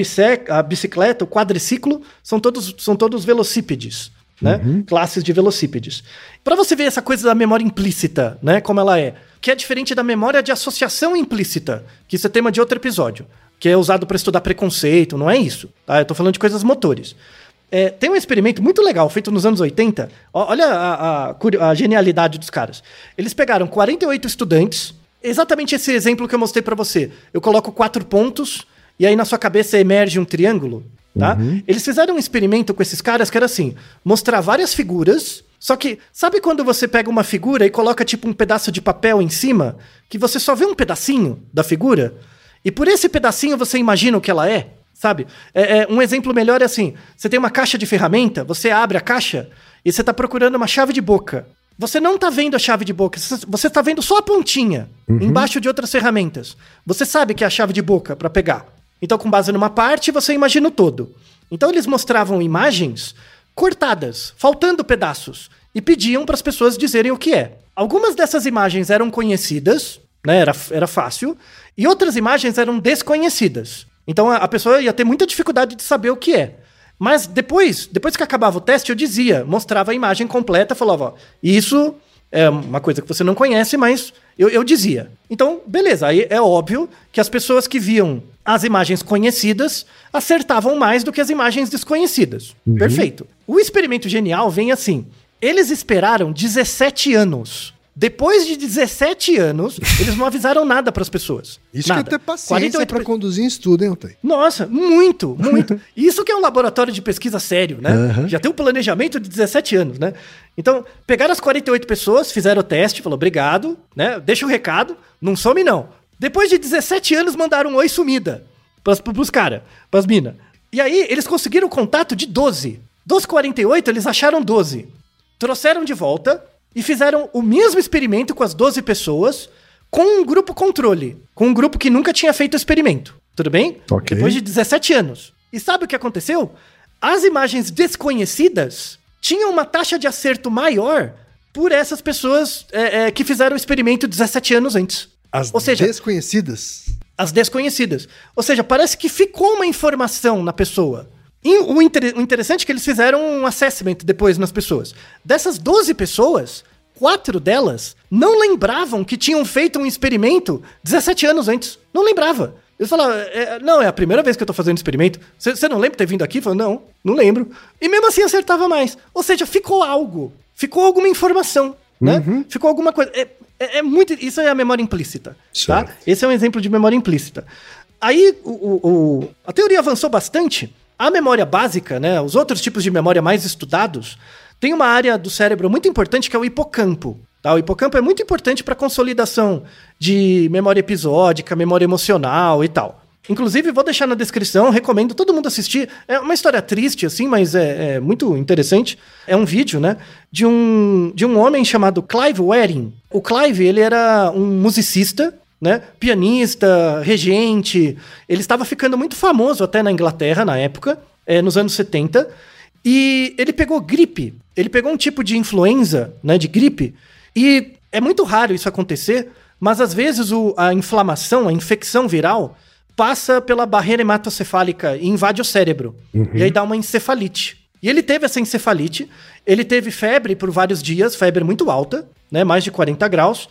a bicicleta, o quadriciclo, são todos, são todos velocípedes, né? Classes de velocípedes. Para você ver essa coisa da memória implícita, né? Como ela é. Que é diferente da memória de associação implícita, que isso é tema de outro episódio, que é usado para estudar preconceito, não é isso, tá? Eu tô falando de coisas motores. É, tem um experimento muito legal feito nos anos 80. Ó, Olha a, a a genialidade dos caras. Eles pegaram 48 estudantes, exatamente esse exemplo que eu mostrei pra você. Eu coloco quatro pontos e aí na sua cabeça emerge um triângulo, tá? Eles fizeram um experimento com esses caras que era assim: mostrar várias figuras. Só que, sabe quando você pega uma figura e coloca tipo um pedaço de papel em cima, que você só vê um pedacinho da figura? E por esse pedacinho você imagina o que ela é? Sabe? É, é, um exemplo melhor é assim: você tem uma caixa de ferramenta, você abre a caixa e você está procurando uma chave de boca. Você não está vendo a chave de boca, você está vendo só a pontinha, embaixo de outras ferramentas. Você sabe que é a chave de boca para pegar. Então, com base numa parte, você imagina o todo. Então, eles mostravam imagens cortadas, faltando pedaços, e pediam para as pessoas dizerem o que é. Algumas dessas imagens eram conhecidas, né, era, era fácil, e outras imagens eram desconhecidas. Então a, a pessoa ia ter muita dificuldade de saber o que é. Mas depois, depois que acabava o teste, eu dizia, mostrava a imagem completa, falava, ó, isso é uma coisa que você não conhece, mas eu, eu dizia. Então, beleza, aí é óbvio que as pessoas que viam as imagens conhecidas acertavam mais do que as imagens desconhecidas. Perfeito. O experimento genial vem assim. Eles esperaram 17 anos. Depois de 17 anos, eles não avisaram nada para as pessoas. Isso nada. que é ter paciência 48 pra conduzir em estudo, hein, Otay? nossa, muito, [LAUGHS] muito. Isso que é um laboratório de pesquisa sério, né? Aham. Já tem um planejamento de 17 anos, né? Então, pegaram as 48 pessoas, fizeram o teste, falou obrigado, né? Deixa o recado, não some não. Depois de 17 anos, mandaram um oi sumida pras, pros caras, pras minas. E aí, eles conseguiram o contato de 12. Dos 48, eles acharam 12. Trouxeram de volta e fizeram o mesmo experimento com as 12 pessoas, com um grupo controle, com um grupo que nunca tinha feito o experimento. Tudo bem? Ok. Depois de 17 anos. E sabe o que aconteceu? As imagens desconhecidas tinham uma taxa de acerto maior por essas pessoas é, é, que fizeram o experimento 17 anos antes. As Ou seja, desconhecidas. as desconhecidas. Ou seja, parece que ficou uma informação na pessoa. O, inter- o interessante é que eles fizeram um assessment depois nas pessoas. Dessas 12 pessoas, quatro delas não lembravam que tinham feito um experimento 17 anos antes. Não lembrava. Eles falaram, "É, não, é a primeira vez que eu tô fazendo experimento. Você não lembra de ter vindo aqui? Falou, não, não lembro. E mesmo assim acertava mais. Ou seja, ficou algo. Ficou alguma informação, né? Ficou alguma coisa. É, é- é muito. Isso é a memória implícita. Tá? Certo. Esse é um exemplo de memória implícita. Aí o, o- o- a teoria avançou bastante. A memória básica, né, os outros tipos de memória mais estudados, tem uma área do cérebro muito importante que é o hipocampo. Tá? O hipocampo é muito importante para consolidação de memória episódica, memória emocional e tal. Inclusive, vou deixar na descrição, recomendo todo mundo assistir. É uma história triste, assim, mas é, é muito interessante. É um vídeo, né? De um, de um homem chamado Clive Waring. O Clive, ele era um musicista, né? Pianista, regente. Ele estava ficando muito famoso até na Inglaterra na época, é, nos anos 70. E ele pegou gripe. Ele pegou um tipo de influenza, né? De gripe. E é muito raro isso acontecer, mas às vezes o- a inflamação, a infecção viral, passa pela barreira hematocefálica e invade o cérebro. E aí dá uma encefalite. E ele teve essa encefalite, ele teve febre por vários dias, febre muito alta, né, mais de 40 graus.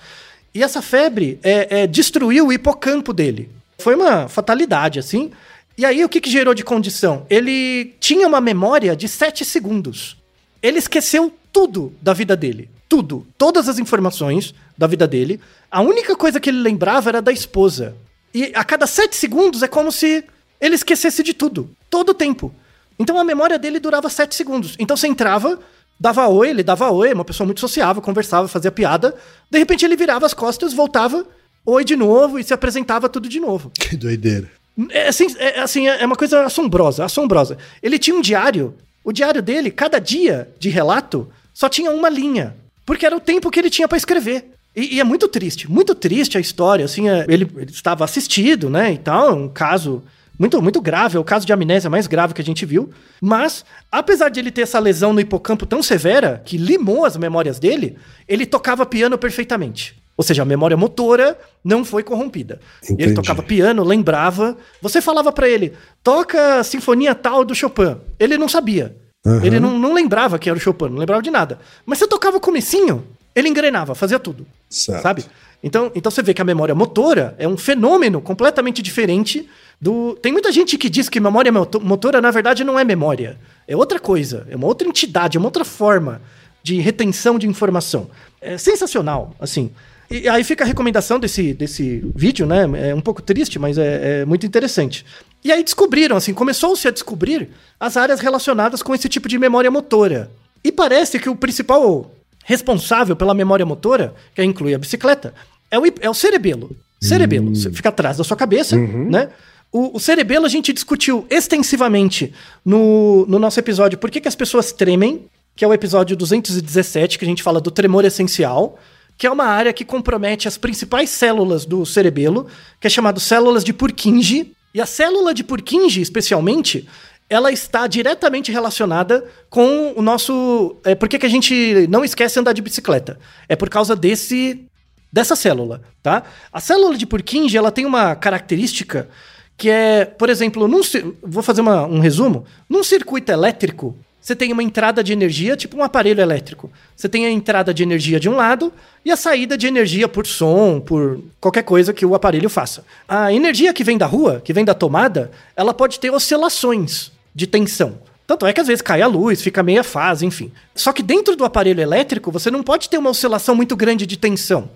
E essa febre é, é, destruiu o hipocampo dele. Foi uma fatalidade, assim. E aí o que, que gerou de condição? Ele tinha uma memória de 7 segundos. Ele esqueceu tudo da vida dele. Tudo. Todas as informações da vida dele. A única coisa que ele lembrava era da esposa. E a cada sete segundos é como se ele esquecesse de tudo. Todo o tempo. Então a memória dele durava sete segundos. Então você entrava, dava oi, ele dava oi, uma pessoa muito sociável, conversava, fazia piada. De repente ele virava as costas, voltava, oi de novo e se apresentava tudo de novo. Que doideira. É assim, é, assim, é uma coisa assombrosa, assombrosa. Ele tinha um diário. O diário dele, cada dia de relato, só tinha uma linha. Porque era o tempo que ele tinha pra escrever. E, e é muito triste, muito triste a história, assim, é- ele, ele estava assistido, né, e tal, é um caso muito, muito grave, é o caso de amnésia mais grave que a gente viu. Mas, apesar de ele ter essa lesão no hipocampo tão severa, que limou as memórias dele, ele tocava piano perfeitamente. Ou seja, a memória motora não foi corrompida. Entendi. Ele tocava piano, lembrava. Você falava para ele, toca a sinfonia tal do Chopin. Ele não sabia. Uhum. Ele não, não lembrava que era o Chopin, não lembrava de nada. Mas você tocava o comecinho, ele engrenava, fazia tudo. Certo. Sabe? Então, então você vê que a memória motora é um fenômeno completamente diferente do. Tem muita gente que diz que memória moto- motora, na verdade, não é memória. É outra coisa. É uma outra entidade, é uma outra forma de retenção de informação. É sensacional, assim. E aí fica a recomendação desse, desse vídeo, né? É um pouco triste, mas é, é muito interessante. E aí descobriram, assim, começou-se a descobrir as áreas relacionadas com esse tipo de memória motora. E parece que o principal responsável pela memória motora, que inclui a bicicleta, é o, é o cerebelo. Cerebelo, fica atrás da sua cabeça, né? O, o cerebelo a gente discutiu extensivamente no, no nosso episódio Por que, que as pessoas tremem, que é o episódio 217, que a gente fala do tremor essencial, que é uma área que compromete as principais células do cerebelo, que é chamado células de Purkinje. E a célula de Purkinje, especialmente, ela está diretamente relacionada com o nosso. É, por que, que a gente não esquece andar de bicicleta? É por causa desse dessa célula, tá? A célula de Purkinje, ela tem uma característica que é, por exemplo, num, vou fazer uma- um resumo. Num circuito elétrico, você tem uma entrada de energia, tipo um aparelho elétrico. Você tem a entrada de energia de um lado e a saída de energia por som, por qualquer coisa que o aparelho faça. A energia que vem da rua, que vem da tomada, ela pode ter oscilações de tensão. Tanto é que às vezes cai a luz, fica meia fase, enfim. Só que dentro do aparelho elétrico, você não pode ter uma oscilação muito grande de tensão.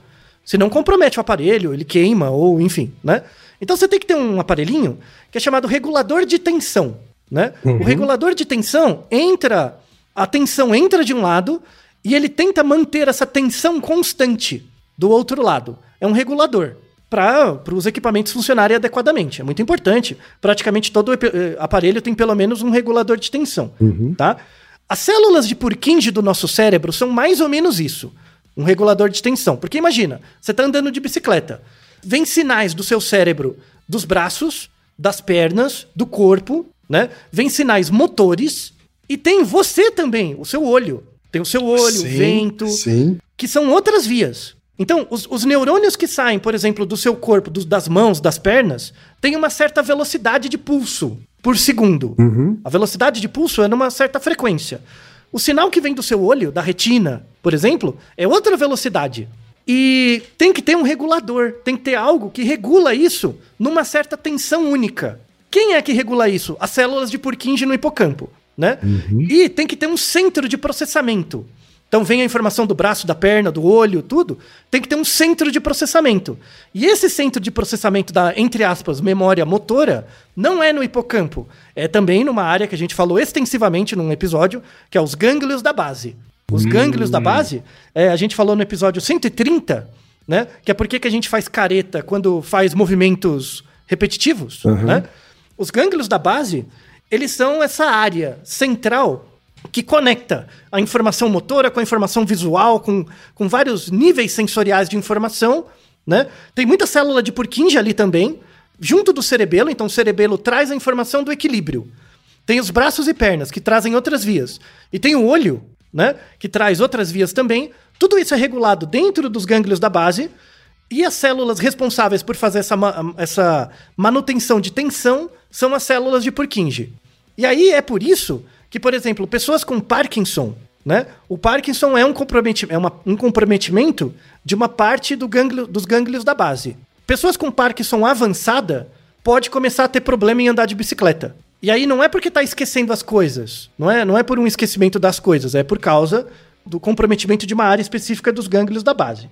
Senão compromete o aparelho, ele queima, ou enfim, né? Então você tem que ter um aparelhinho que é chamado regulador de tensão, né? O regulador de tensão entra, a tensão entra de um lado e ele tenta manter essa tensão constante do outro lado. É um regulador para os equipamentos funcionarem adequadamente. É muito importante. Praticamente todo eh, aparelho tem pelo menos um regulador de tensão, tá? As células de Purkinje do nosso cérebro são mais ou menos isso. Um regulador de tensão. Porque imagina, você está andando de bicicleta. Vem sinais do seu cérebro dos braços, das pernas, do corpo, né? Vem sinais motores e tem você também, o seu olho. Tem o seu olho, o Sim, vento, Sim. que são outras vias. Então, os, os neurônios que saem, por exemplo, do seu corpo, dos- das mãos, das pernas, têm uma certa velocidade de pulso por segundo. A velocidade de pulso é numa certa frequência. O sinal que vem do seu olho, da retina, por exemplo, é outra velocidade. E tem que ter um regulador, tem que ter algo que regula isso numa certa tensão única. Quem é que regula isso? As células de Purkinje no hipocampo, né? E tem que ter um centro de processamento. Então vem a informação do braço, da perna, do olho, tudo. Tem que ter um centro de processamento. E esse centro de processamento da, entre aspas, memória motora, não é no hipocampo. É também numa área que a gente falou extensivamente num episódio, que é os gânglios da base. Os gânglios da base, é, a gente falou no episódio 130, né? Que é por que que a gente faz careta quando faz movimentos repetitivos, né? Os gânglios da base, eles são essa área central que conecta a informação motora com a informação visual, com, com vários níveis sensoriais de informação, né? Tem muita célula de Purkinje ali também, junto do cerebelo, então o cerebelo traz a informação do equilíbrio. Tem os braços e pernas, que trazem outras vias. E tem o olho, né? Que traz outras vias também. Tudo isso é regulado dentro dos gânglios da base. E as células responsáveis por fazer essa, ma- essa manutenção de tensão são as células de Purkinje. E aí é por isso que, por exemplo, pessoas com Parkinson, né? O Parkinson é um, comprometi é uma- um comprometimento de uma parte do gânglio- dos gânglios da base. Pessoas com Parkinson avançada pode começar a ter problema em andar de bicicleta. E aí não é porque tá esquecendo as coisas, não é, não é por um esquecimento das coisas, é por causa do comprometimento de uma área específica dos gânglios da base.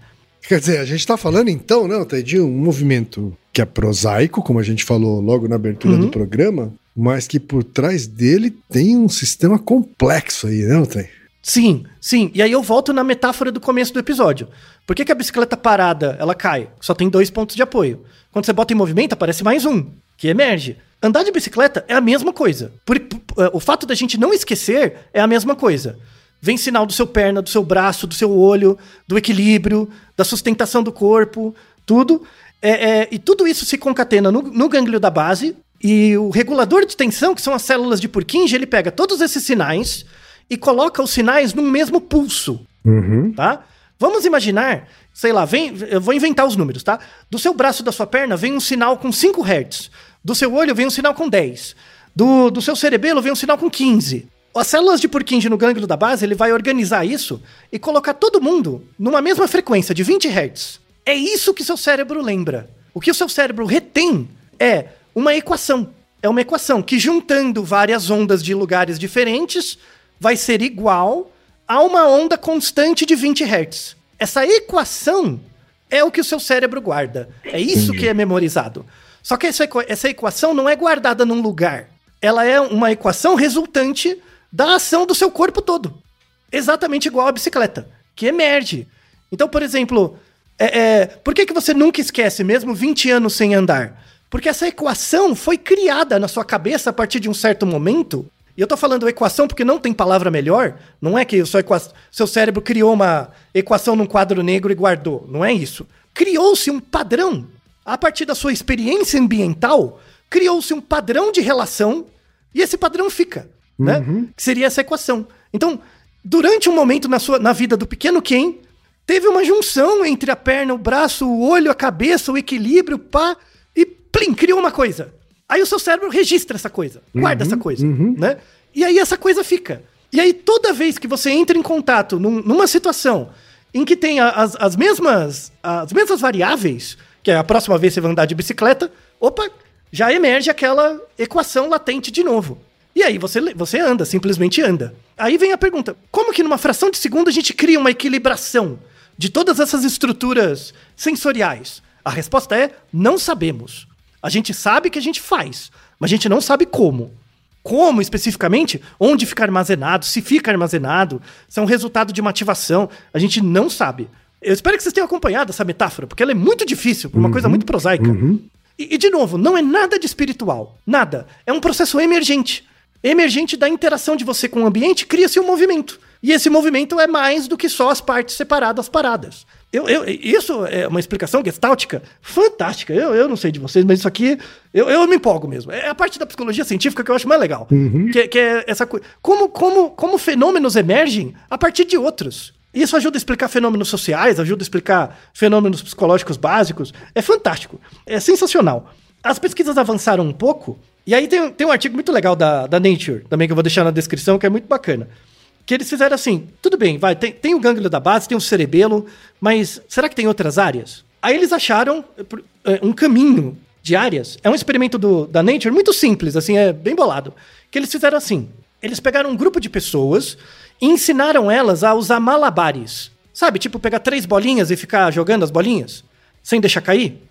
Quer dizer, a gente tá falando então, não, Thay, de um movimento que é prosaico, como a gente falou logo na abertura Uhum. do programa, mas que por trás dele tem um sistema complexo aí, não, Thay? Sim, sim. E aí eu volto na metáfora do começo do episódio. Por que, que a bicicleta parada, ela cai? Só tem dois pontos de apoio. Quando você bota em movimento, aparece mais um, que emerge. Andar de bicicleta é a mesma coisa. Por- por- eh, o fato da gente não esquecer é a mesma coisa. Vem sinal do seu perna, do seu braço, do seu olho, do equilíbrio, da sustentação do corpo, tudo. É, é, e tudo isso se concatena no, no gânglio da base, E o regulador de tensão, que são as células de Purkinje, ele pega todos esses sinais e coloca os sinais num mesmo pulso, Uhum. tá? Vamos imaginar, sei lá, vem, eu vou inventar os números, tá? Do seu braço da sua perna vem um sinal com 5 Hz. Do seu olho vem um sinal com 10. Do, do seu cerebelo vem um sinal com 15. As células de Purkinje no gânglio da base, ele vai organizar isso e colocar todo mundo numa mesma frequência de 20 Hz. É isso que seu cérebro lembra. O que o seu cérebro retém é uma equação. É uma equação que, juntando várias ondas de lugares diferentes, vai ser igual a uma onda constante de 20 Hz. Essa equação é o que o seu cérebro guarda. É isso que é memorizado. Só que essa, essa equação não é guardada num lugar. Ela é uma equação resultante da ação do seu corpo todo. Exatamente igual à bicicleta, que emerge. Então, por exemplo, é, é, por que, que você nunca esquece, mesmo 20 anos sem andar? Porque essa equação foi criada na sua cabeça a partir de um certo momento. E eu tô falando equação porque não tem palavra melhor. Não é que o seu, equa- seu cérebro criou uma equação num quadro negro e guardou. Não é isso. Criou-se um padrão. A partir da sua experiência ambiental, criou-se um padrão de relação e esse padrão fica, né? Que seria essa equação. Então, durante um momento na, sua, na vida do pequeno Ken, teve uma junção entre a perna, o braço, o olho, a cabeça, o equilíbrio, pá, plim, criou uma coisa. Aí o seu cérebro registra essa coisa, guarda essa coisa, né? E aí essa coisa fica. E aí toda vez que você entra em contato num- numa situação em que tem as, as mesmas as mesmas variáveis, que é a próxima vez que você vai andar de bicicleta, opa, já emerge aquela equação latente de novo. E aí você, você anda, simplesmente anda. Aí vem a pergunta: como que numa fração de segundo a gente cria uma equilibração de todas essas estruturas sensoriais? A resposta é: não sabemos. A gente sabe que a gente faz, mas a gente não sabe como. Como especificamente, onde fica armazenado, se fica armazenado, se é um resultado de uma ativação, a gente não sabe. Eu espero que vocês tenham acompanhado essa metáfora, porque ela é muito difícil, uma coisa muito prosaica. E, e, de novo, não é nada de espiritual. Nada. É um processo emergente. Emergente da interação de você com o ambiente, cria-se um movimento. E esse movimento é mais do que só as partes separadas paradas. Eu, eu- isso é uma explicação gestáltica fantástica. Eu, eu não sei de vocês, mas isso aqui eu, eu me empolgo mesmo. É a parte da psicologia científica que eu acho mais legal. Que, que é essa coisa. Como, como, como fenômenos emergem a partir de outros. Isso ajuda a explicar fenômenos sociais, ajuda a explicar fenômenos psicológicos básicos. É fantástico. É sensacional. As pesquisas avançaram um pouco. E aí tem, tem um artigo muito legal da, da Nature, também que eu vou deixar na descrição, que é muito bacana. Que eles fizeram assim: tudo bem, vai, tem, tem o gânglio da base, tem o cerebelo, mas será que tem outras áreas? Aí eles acharam eh, eh, um caminho de áreas. É um experimento do, da Nature muito simples, assim, é bem bolado. Que eles fizeram assim: eles pegaram um grupo de pessoas e ensinaram elas a usar malabares. Sabe, tipo pegar três bolinhas e ficar jogando as bolinhas sem deixar cair?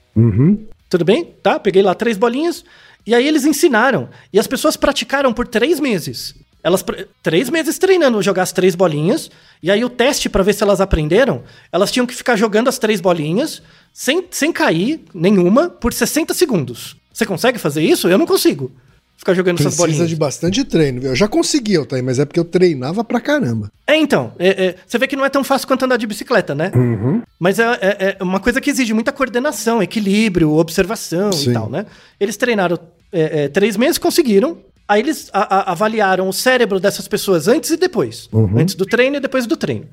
Tudo bem? Tá? Peguei lá três bolinhas. E aí eles ensinaram. E as pessoas praticaram por três meses. Elas três meses treinando jogar as três bolinhas. E aí o teste para ver se elas aprenderam, elas tinham que ficar jogando as três bolinhas sem, sem cair nenhuma por 60 segundos. Você consegue fazer isso? Eu não consigo. Ficar jogando essas Precisa bolinhas. de bastante treino. Eu já consegui, Altair, mas é porque eu treinava pra caramba. É, então. é- é, você vê que não é tão fácil quanto andar de bicicleta, né? Mas é, é- é uma coisa que exige muita coordenação, equilíbrio, observação Sim. e tal, né? Eles treinaram é, é, três meses, conseguiram. Aí eles a- a- avaliaram o cérebro dessas pessoas antes e depois. Antes do treino e depois do treino.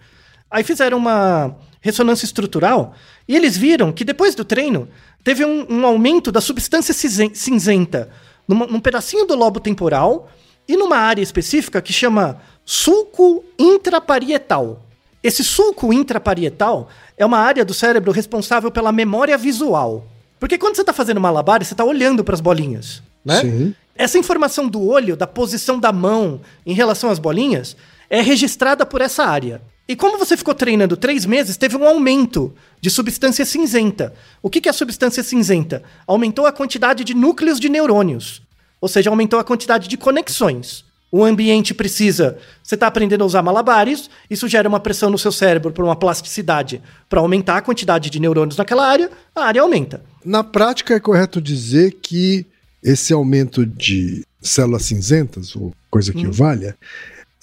Aí fizeram uma ressonância estrutural e eles viram que depois do treino teve um, um aumento da substância cinzen- cinzenta numa- num pedacinho do lobo temporal e numa área específica que chama sulco intraparietal. Esse sulco intraparietal é uma área do cérebro responsável pela memória visual. Porque quando você está fazendo malabar, você está olhando para as bolinhas, né? Sim. Essa informação do olho, da posição da mão em relação às bolinhas, é registrada por essa área. E como você ficou treinando três meses, teve um aumento de substância cinzenta. O que é substância cinzenta? Aumentou a quantidade de núcleos de neurônios. Ou seja, aumentou a quantidade de conexões. O ambiente precisa. Você está aprendendo a usar malabares, isso gera uma pressão no seu cérebro por uma plasticidade para aumentar a quantidade de neurônios naquela área, a área aumenta. Na prática, é correto dizer que esse aumento de células cinzentas, ou coisa que o valha,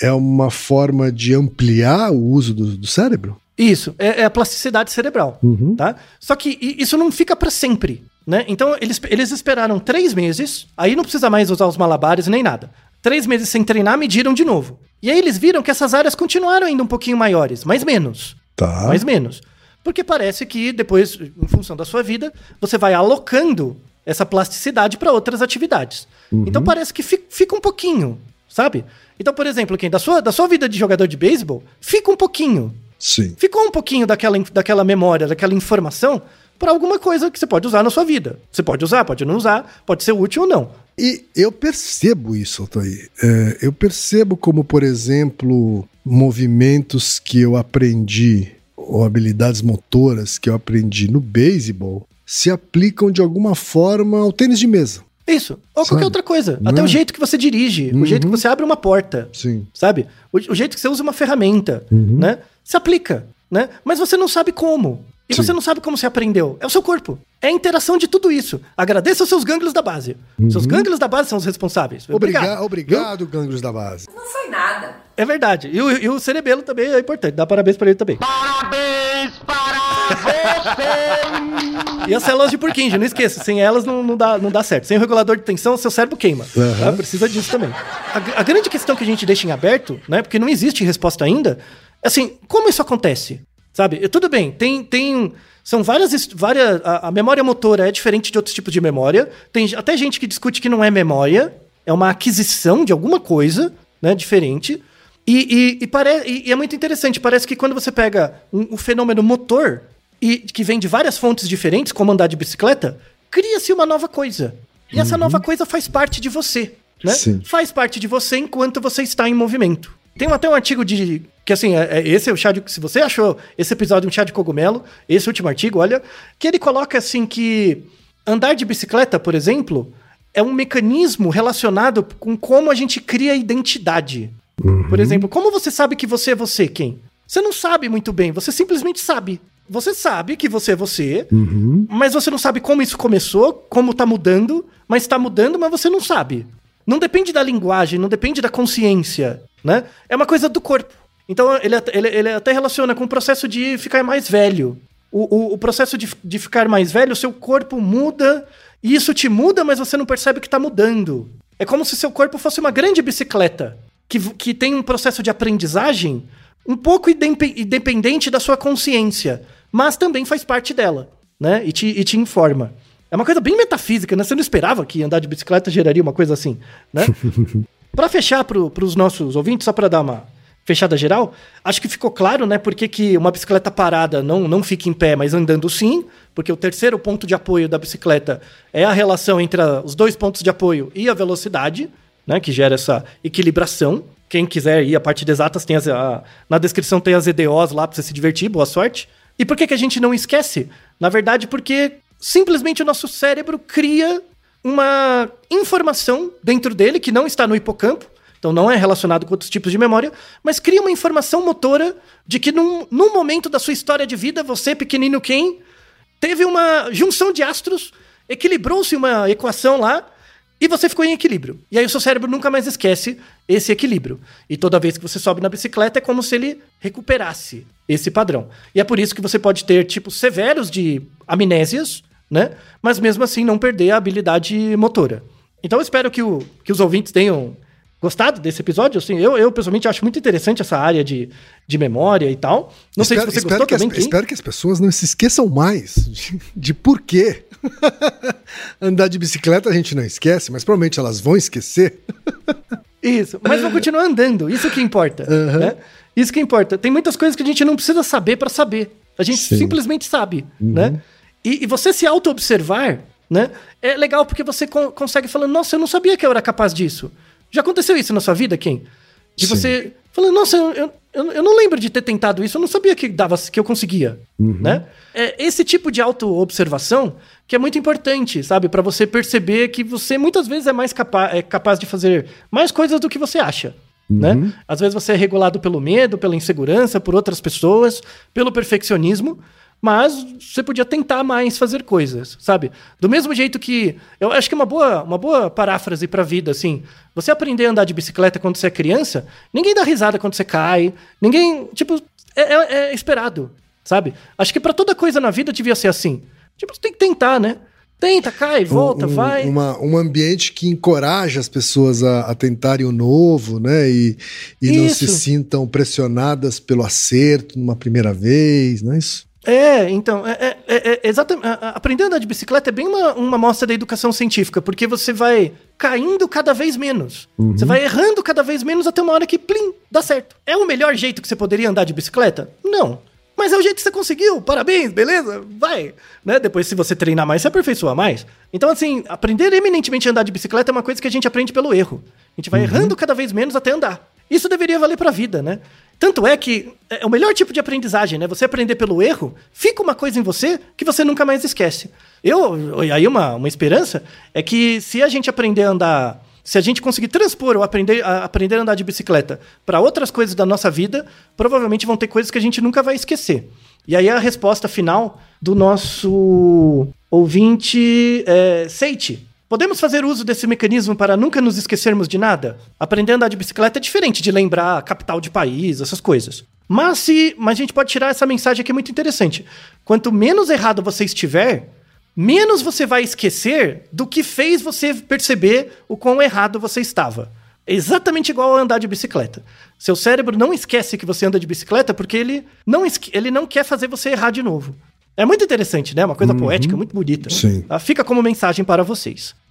é uma forma de ampliar o uso do, do cérebro? Isso, é, é a plasticidade cerebral, tá? Só que isso não fica pra sempre, né? Então eles, eles esperaram três meses, aí não precisa mais usar os malabares nem nada. Três meses sem treinar, mediram de novo. E aí eles viram que essas áreas continuaram ainda um pouquinho maiores, mas menos. Tá. Mais menos. Porque parece que depois, em função da sua vida, você vai alocando essa plasticidade para outras atividades. Então parece que fi- fica um pouquinho, sabe? Então, por exemplo, quem da sua, da sua vida de jogador de beisebol, fica um pouquinho. Sim. Ficou um pouquinho daquela, daquela memória, daquela informação para alguma coisa que você pode usar na sua vida. Você pode usar, pode não usar, pode ser útil ou não. E eu percebo isso, Altair. É, eu percebo como, por exemplo, movimentos que eu aprendi, ou habilidades motoras que eu aprendi no beisebol, se aplicam de alguma forma ao tênis de mesa. Isso. Ou Sabe? qualquer outra coisa. Não Até é? o jeito que você dirige, o jeito que você abre uma porta. Sim. sabe? O, o jeito que você usa uma ferramenta, né? Se aplica, né? Mas você não sabe como. E Sim. você não sabe como você aprendeu. É o seu corpo. É a interação de tudo isso. Agradeça aos seus gânglios da base. Seus gânglios da base são os responsáveis. Obrigado, obrigado, gânglios da base. Não foi nada. É verdade. E o, e o cerebelo também é importante. Dá parabéns pra ele também. Parabéns para! [LAUGHS] E as células de Purkinje, não esqueça. Sem elas não, não, dá, não dá certo. Sem o regulador de tensão, seu cérebro queima. tá? Precisa disso também. A, a grande questão que a gente deixa em aberto, né? Porque não existe resposta ainda, é assim, como isso acontece? Sabe? Tudo bem, tem. tem são várias. várias a, a memória motora é diferente de outros tipos de memória. Tem até gente que discute que não é memória, é uma aquisição de alguma coisa, né? Diferente. E, e, e, pare- e- e é muito interessante, parece que quando você pega um, um fenômeno motor, e que vem de várias fontes diferentes, como andar de bicicleta, cria-se uma nova coisa. E essa nova coisa faz parte de você, né? Sim. Faz parte de você enquanto você está em movimento. Tem até um artigo de que assim, é, é- esse é o chá de, se você achou esse episódio um chá de cogumelo, esse último artigo, olha, que ele coloca assim que andar de bicicleta, por exemplo, é um mecanismo relacionado com como a gente cria identidade. Por exemplo, como você sabe que você é você, quem? Você não sabe muito bem, você simplesmente sabe. Você sabe que você é você, mas você não sabe como isso começou, como tá mudando, mas tá mudando, mas você não sabe. Não depende da linguagem, não depende da consciência, né? É uma coisa do corpo. Então ele, até- ele, ele até relaciona com o processo de ficar mais velho. O, o, o processo de, de ficar mais velho, o seu corpo muda, e isso te muda, mas você não percebe que tá mudando. É como se seu corpo fosse uma grande bicicleta, que, que tem um processo de aprendizagem um pouco indep- independente da sua consciência, mas também faz parte dela, né? E te, e te informa. É uma coisa bem metafísica, né? Você não esperava que andar de bicicleta geraria uma coisa assim, né? [LAUGHS] Pra fechar pro, pros nossos ouvintes, só pra dar uma fechada geral, acho que ficou claro, né, por que que uma bicicleta parada não, não fica em pé, mas andando sim, porque o terceiro ponto de apoio da bicicleta é a relação entre a- os dois pontos de apoio e a velocidade, né, que gera essa equilibração. Quem quiser ir a parte de exatas, tem as, a- na descrição tem as EDOs lá pra você se divertir, boa sorte. E por que, que a gente não esquece? Na verdade, porque simplesmente o nosso cérebro cria uma informação dentro dele que não está no hipocampo, então não é relacionado com outros tipos de memória, mas cria uma informação motora de que num, num momento da sua história de vida, você, pequenino Ken, teve uma junção de astros, equilibrou-se uma equação lá e você ficou em equilíbrio. E aí o seu cérebro nunca mais esquece esse equilíbrio. E toda vez que você sobe na bicicleta é como se ele recuperasse esse padrão. E é por isso que você pode ter tipos severos de amnésias, né? Mas mesmo assim não perder a habilidade motora. Então eu espero que, o, que os ouvintes tenham gostado desse episódio. Assim, eu, eu pessoalmente acho muito interessante essa área de, de memória e tal. Não sei se você gostou que também, as, espero que as pessoas não se esqueçam mais de, de por quê. [LAUGHS] Andar de bicicleta a gente não esquece, mas provavelmente elas vão esquecer. [LAUGHS] Isso, mas vão continuar andando, isso que importa. né? Isso que importa. Tem muitas coisas que a gente não precisa saber para saber. A gente Sim. simplesmente sabe, né? E, e você se auto-observar, né? É legal porque você con- consegue falar, nossa, eu não sabia que eu era capaz disso. Já aconteceu isso na sua vida, Kim? De Sim. você falando, nossa, eu, eu, eu não lembro de ter tentado isso, eu não sabia que dava, que eu conseguia, né? É esse tipo de auto-observação que é muito importante, sabe? Pra você perceber que você muitas vezes é mais capa é capaz de fazer mais coisas do que você acha. Né? Às vezes você é regulado pelo medo, pela insegurança, por outras pessoas, pelo perfeccionismo, mas você podia tentar mais fazer coisas, sabe? Do mesmo jeito que eu acho que é uma boa, uma boa paráfrase pra vida, assim. Você aprender a andar de bicicleta quando você é criança, ninguém dá risada quando você cai, ninguém, tipo, é, é- é esperado, sabe? Acho que pra toda coisa na vida devia ser assim. Tipo, você tem que tentar, né? Tenta, cai, volta, Um- um- vai. Uma, um ambiente que encoraja as pessoas a, a tentarem o novo, né? E, e não se sintam pressionadas pelo acerto numa primeira vez, não é isso? É, então, é, é- é- é exatamente. a- a- Aprender a andar de bicicleta é bem uma, uma amostra da educação científica, porque você vai caindo cada vez menos. Você vai errando cada vez menos até uma hora que, plim, dá certo. É o melhor jeito que você poderia andar de bicicleta? Não. Mas é o jeito que você conseguiu, parabéns, beleza? Vai. Né? Depois, se você treinar mais, você aperfeiçoa mais. Então, assim, aprender eminentemente a andar de bicicleta é uma coisa que a gente aprende pelo erro. A gente vai errando cada vez menos até andar. Isso deveria valer pra vida, né? Tanto é que é o melhor tipo de aprendizagem, né? Você aprender pelo erro, fica uma coisa em você que você nunca mais esquece. Eu, aí uma, uma esperança é que se a gente aprender a andar, se a gente conseguir transpor ou aprender a, aprender a andar de bicicleta para outras coisas da nossa vida, provavelmente vão ter coisas que a gente nunca vai esquecer. E aí a resposta final do nosso ouvinte é, Seiti. Podemos fazer uso desse mecanismo para nunca nos esquecermos de nada? Aprender a andar de bicicleta é diferente de lembrar a capital de país, essas coisas. Mas, se, mas a gente pode tirar essa mensagem aqui muito interessante. Quanto menos errado você estiver, menos você vai esquecer do que fez você perceber o quão errado você estava. É exatamente igual a andar de bicicleta. Seu cérebro não esquece que você anda de bicicleta porque ele não, ele não quer fazer você errar de novo. É muito interessante, né? Uma coisa poética, muito bonita. Sim. Ah, Fica como mensagem para vocês.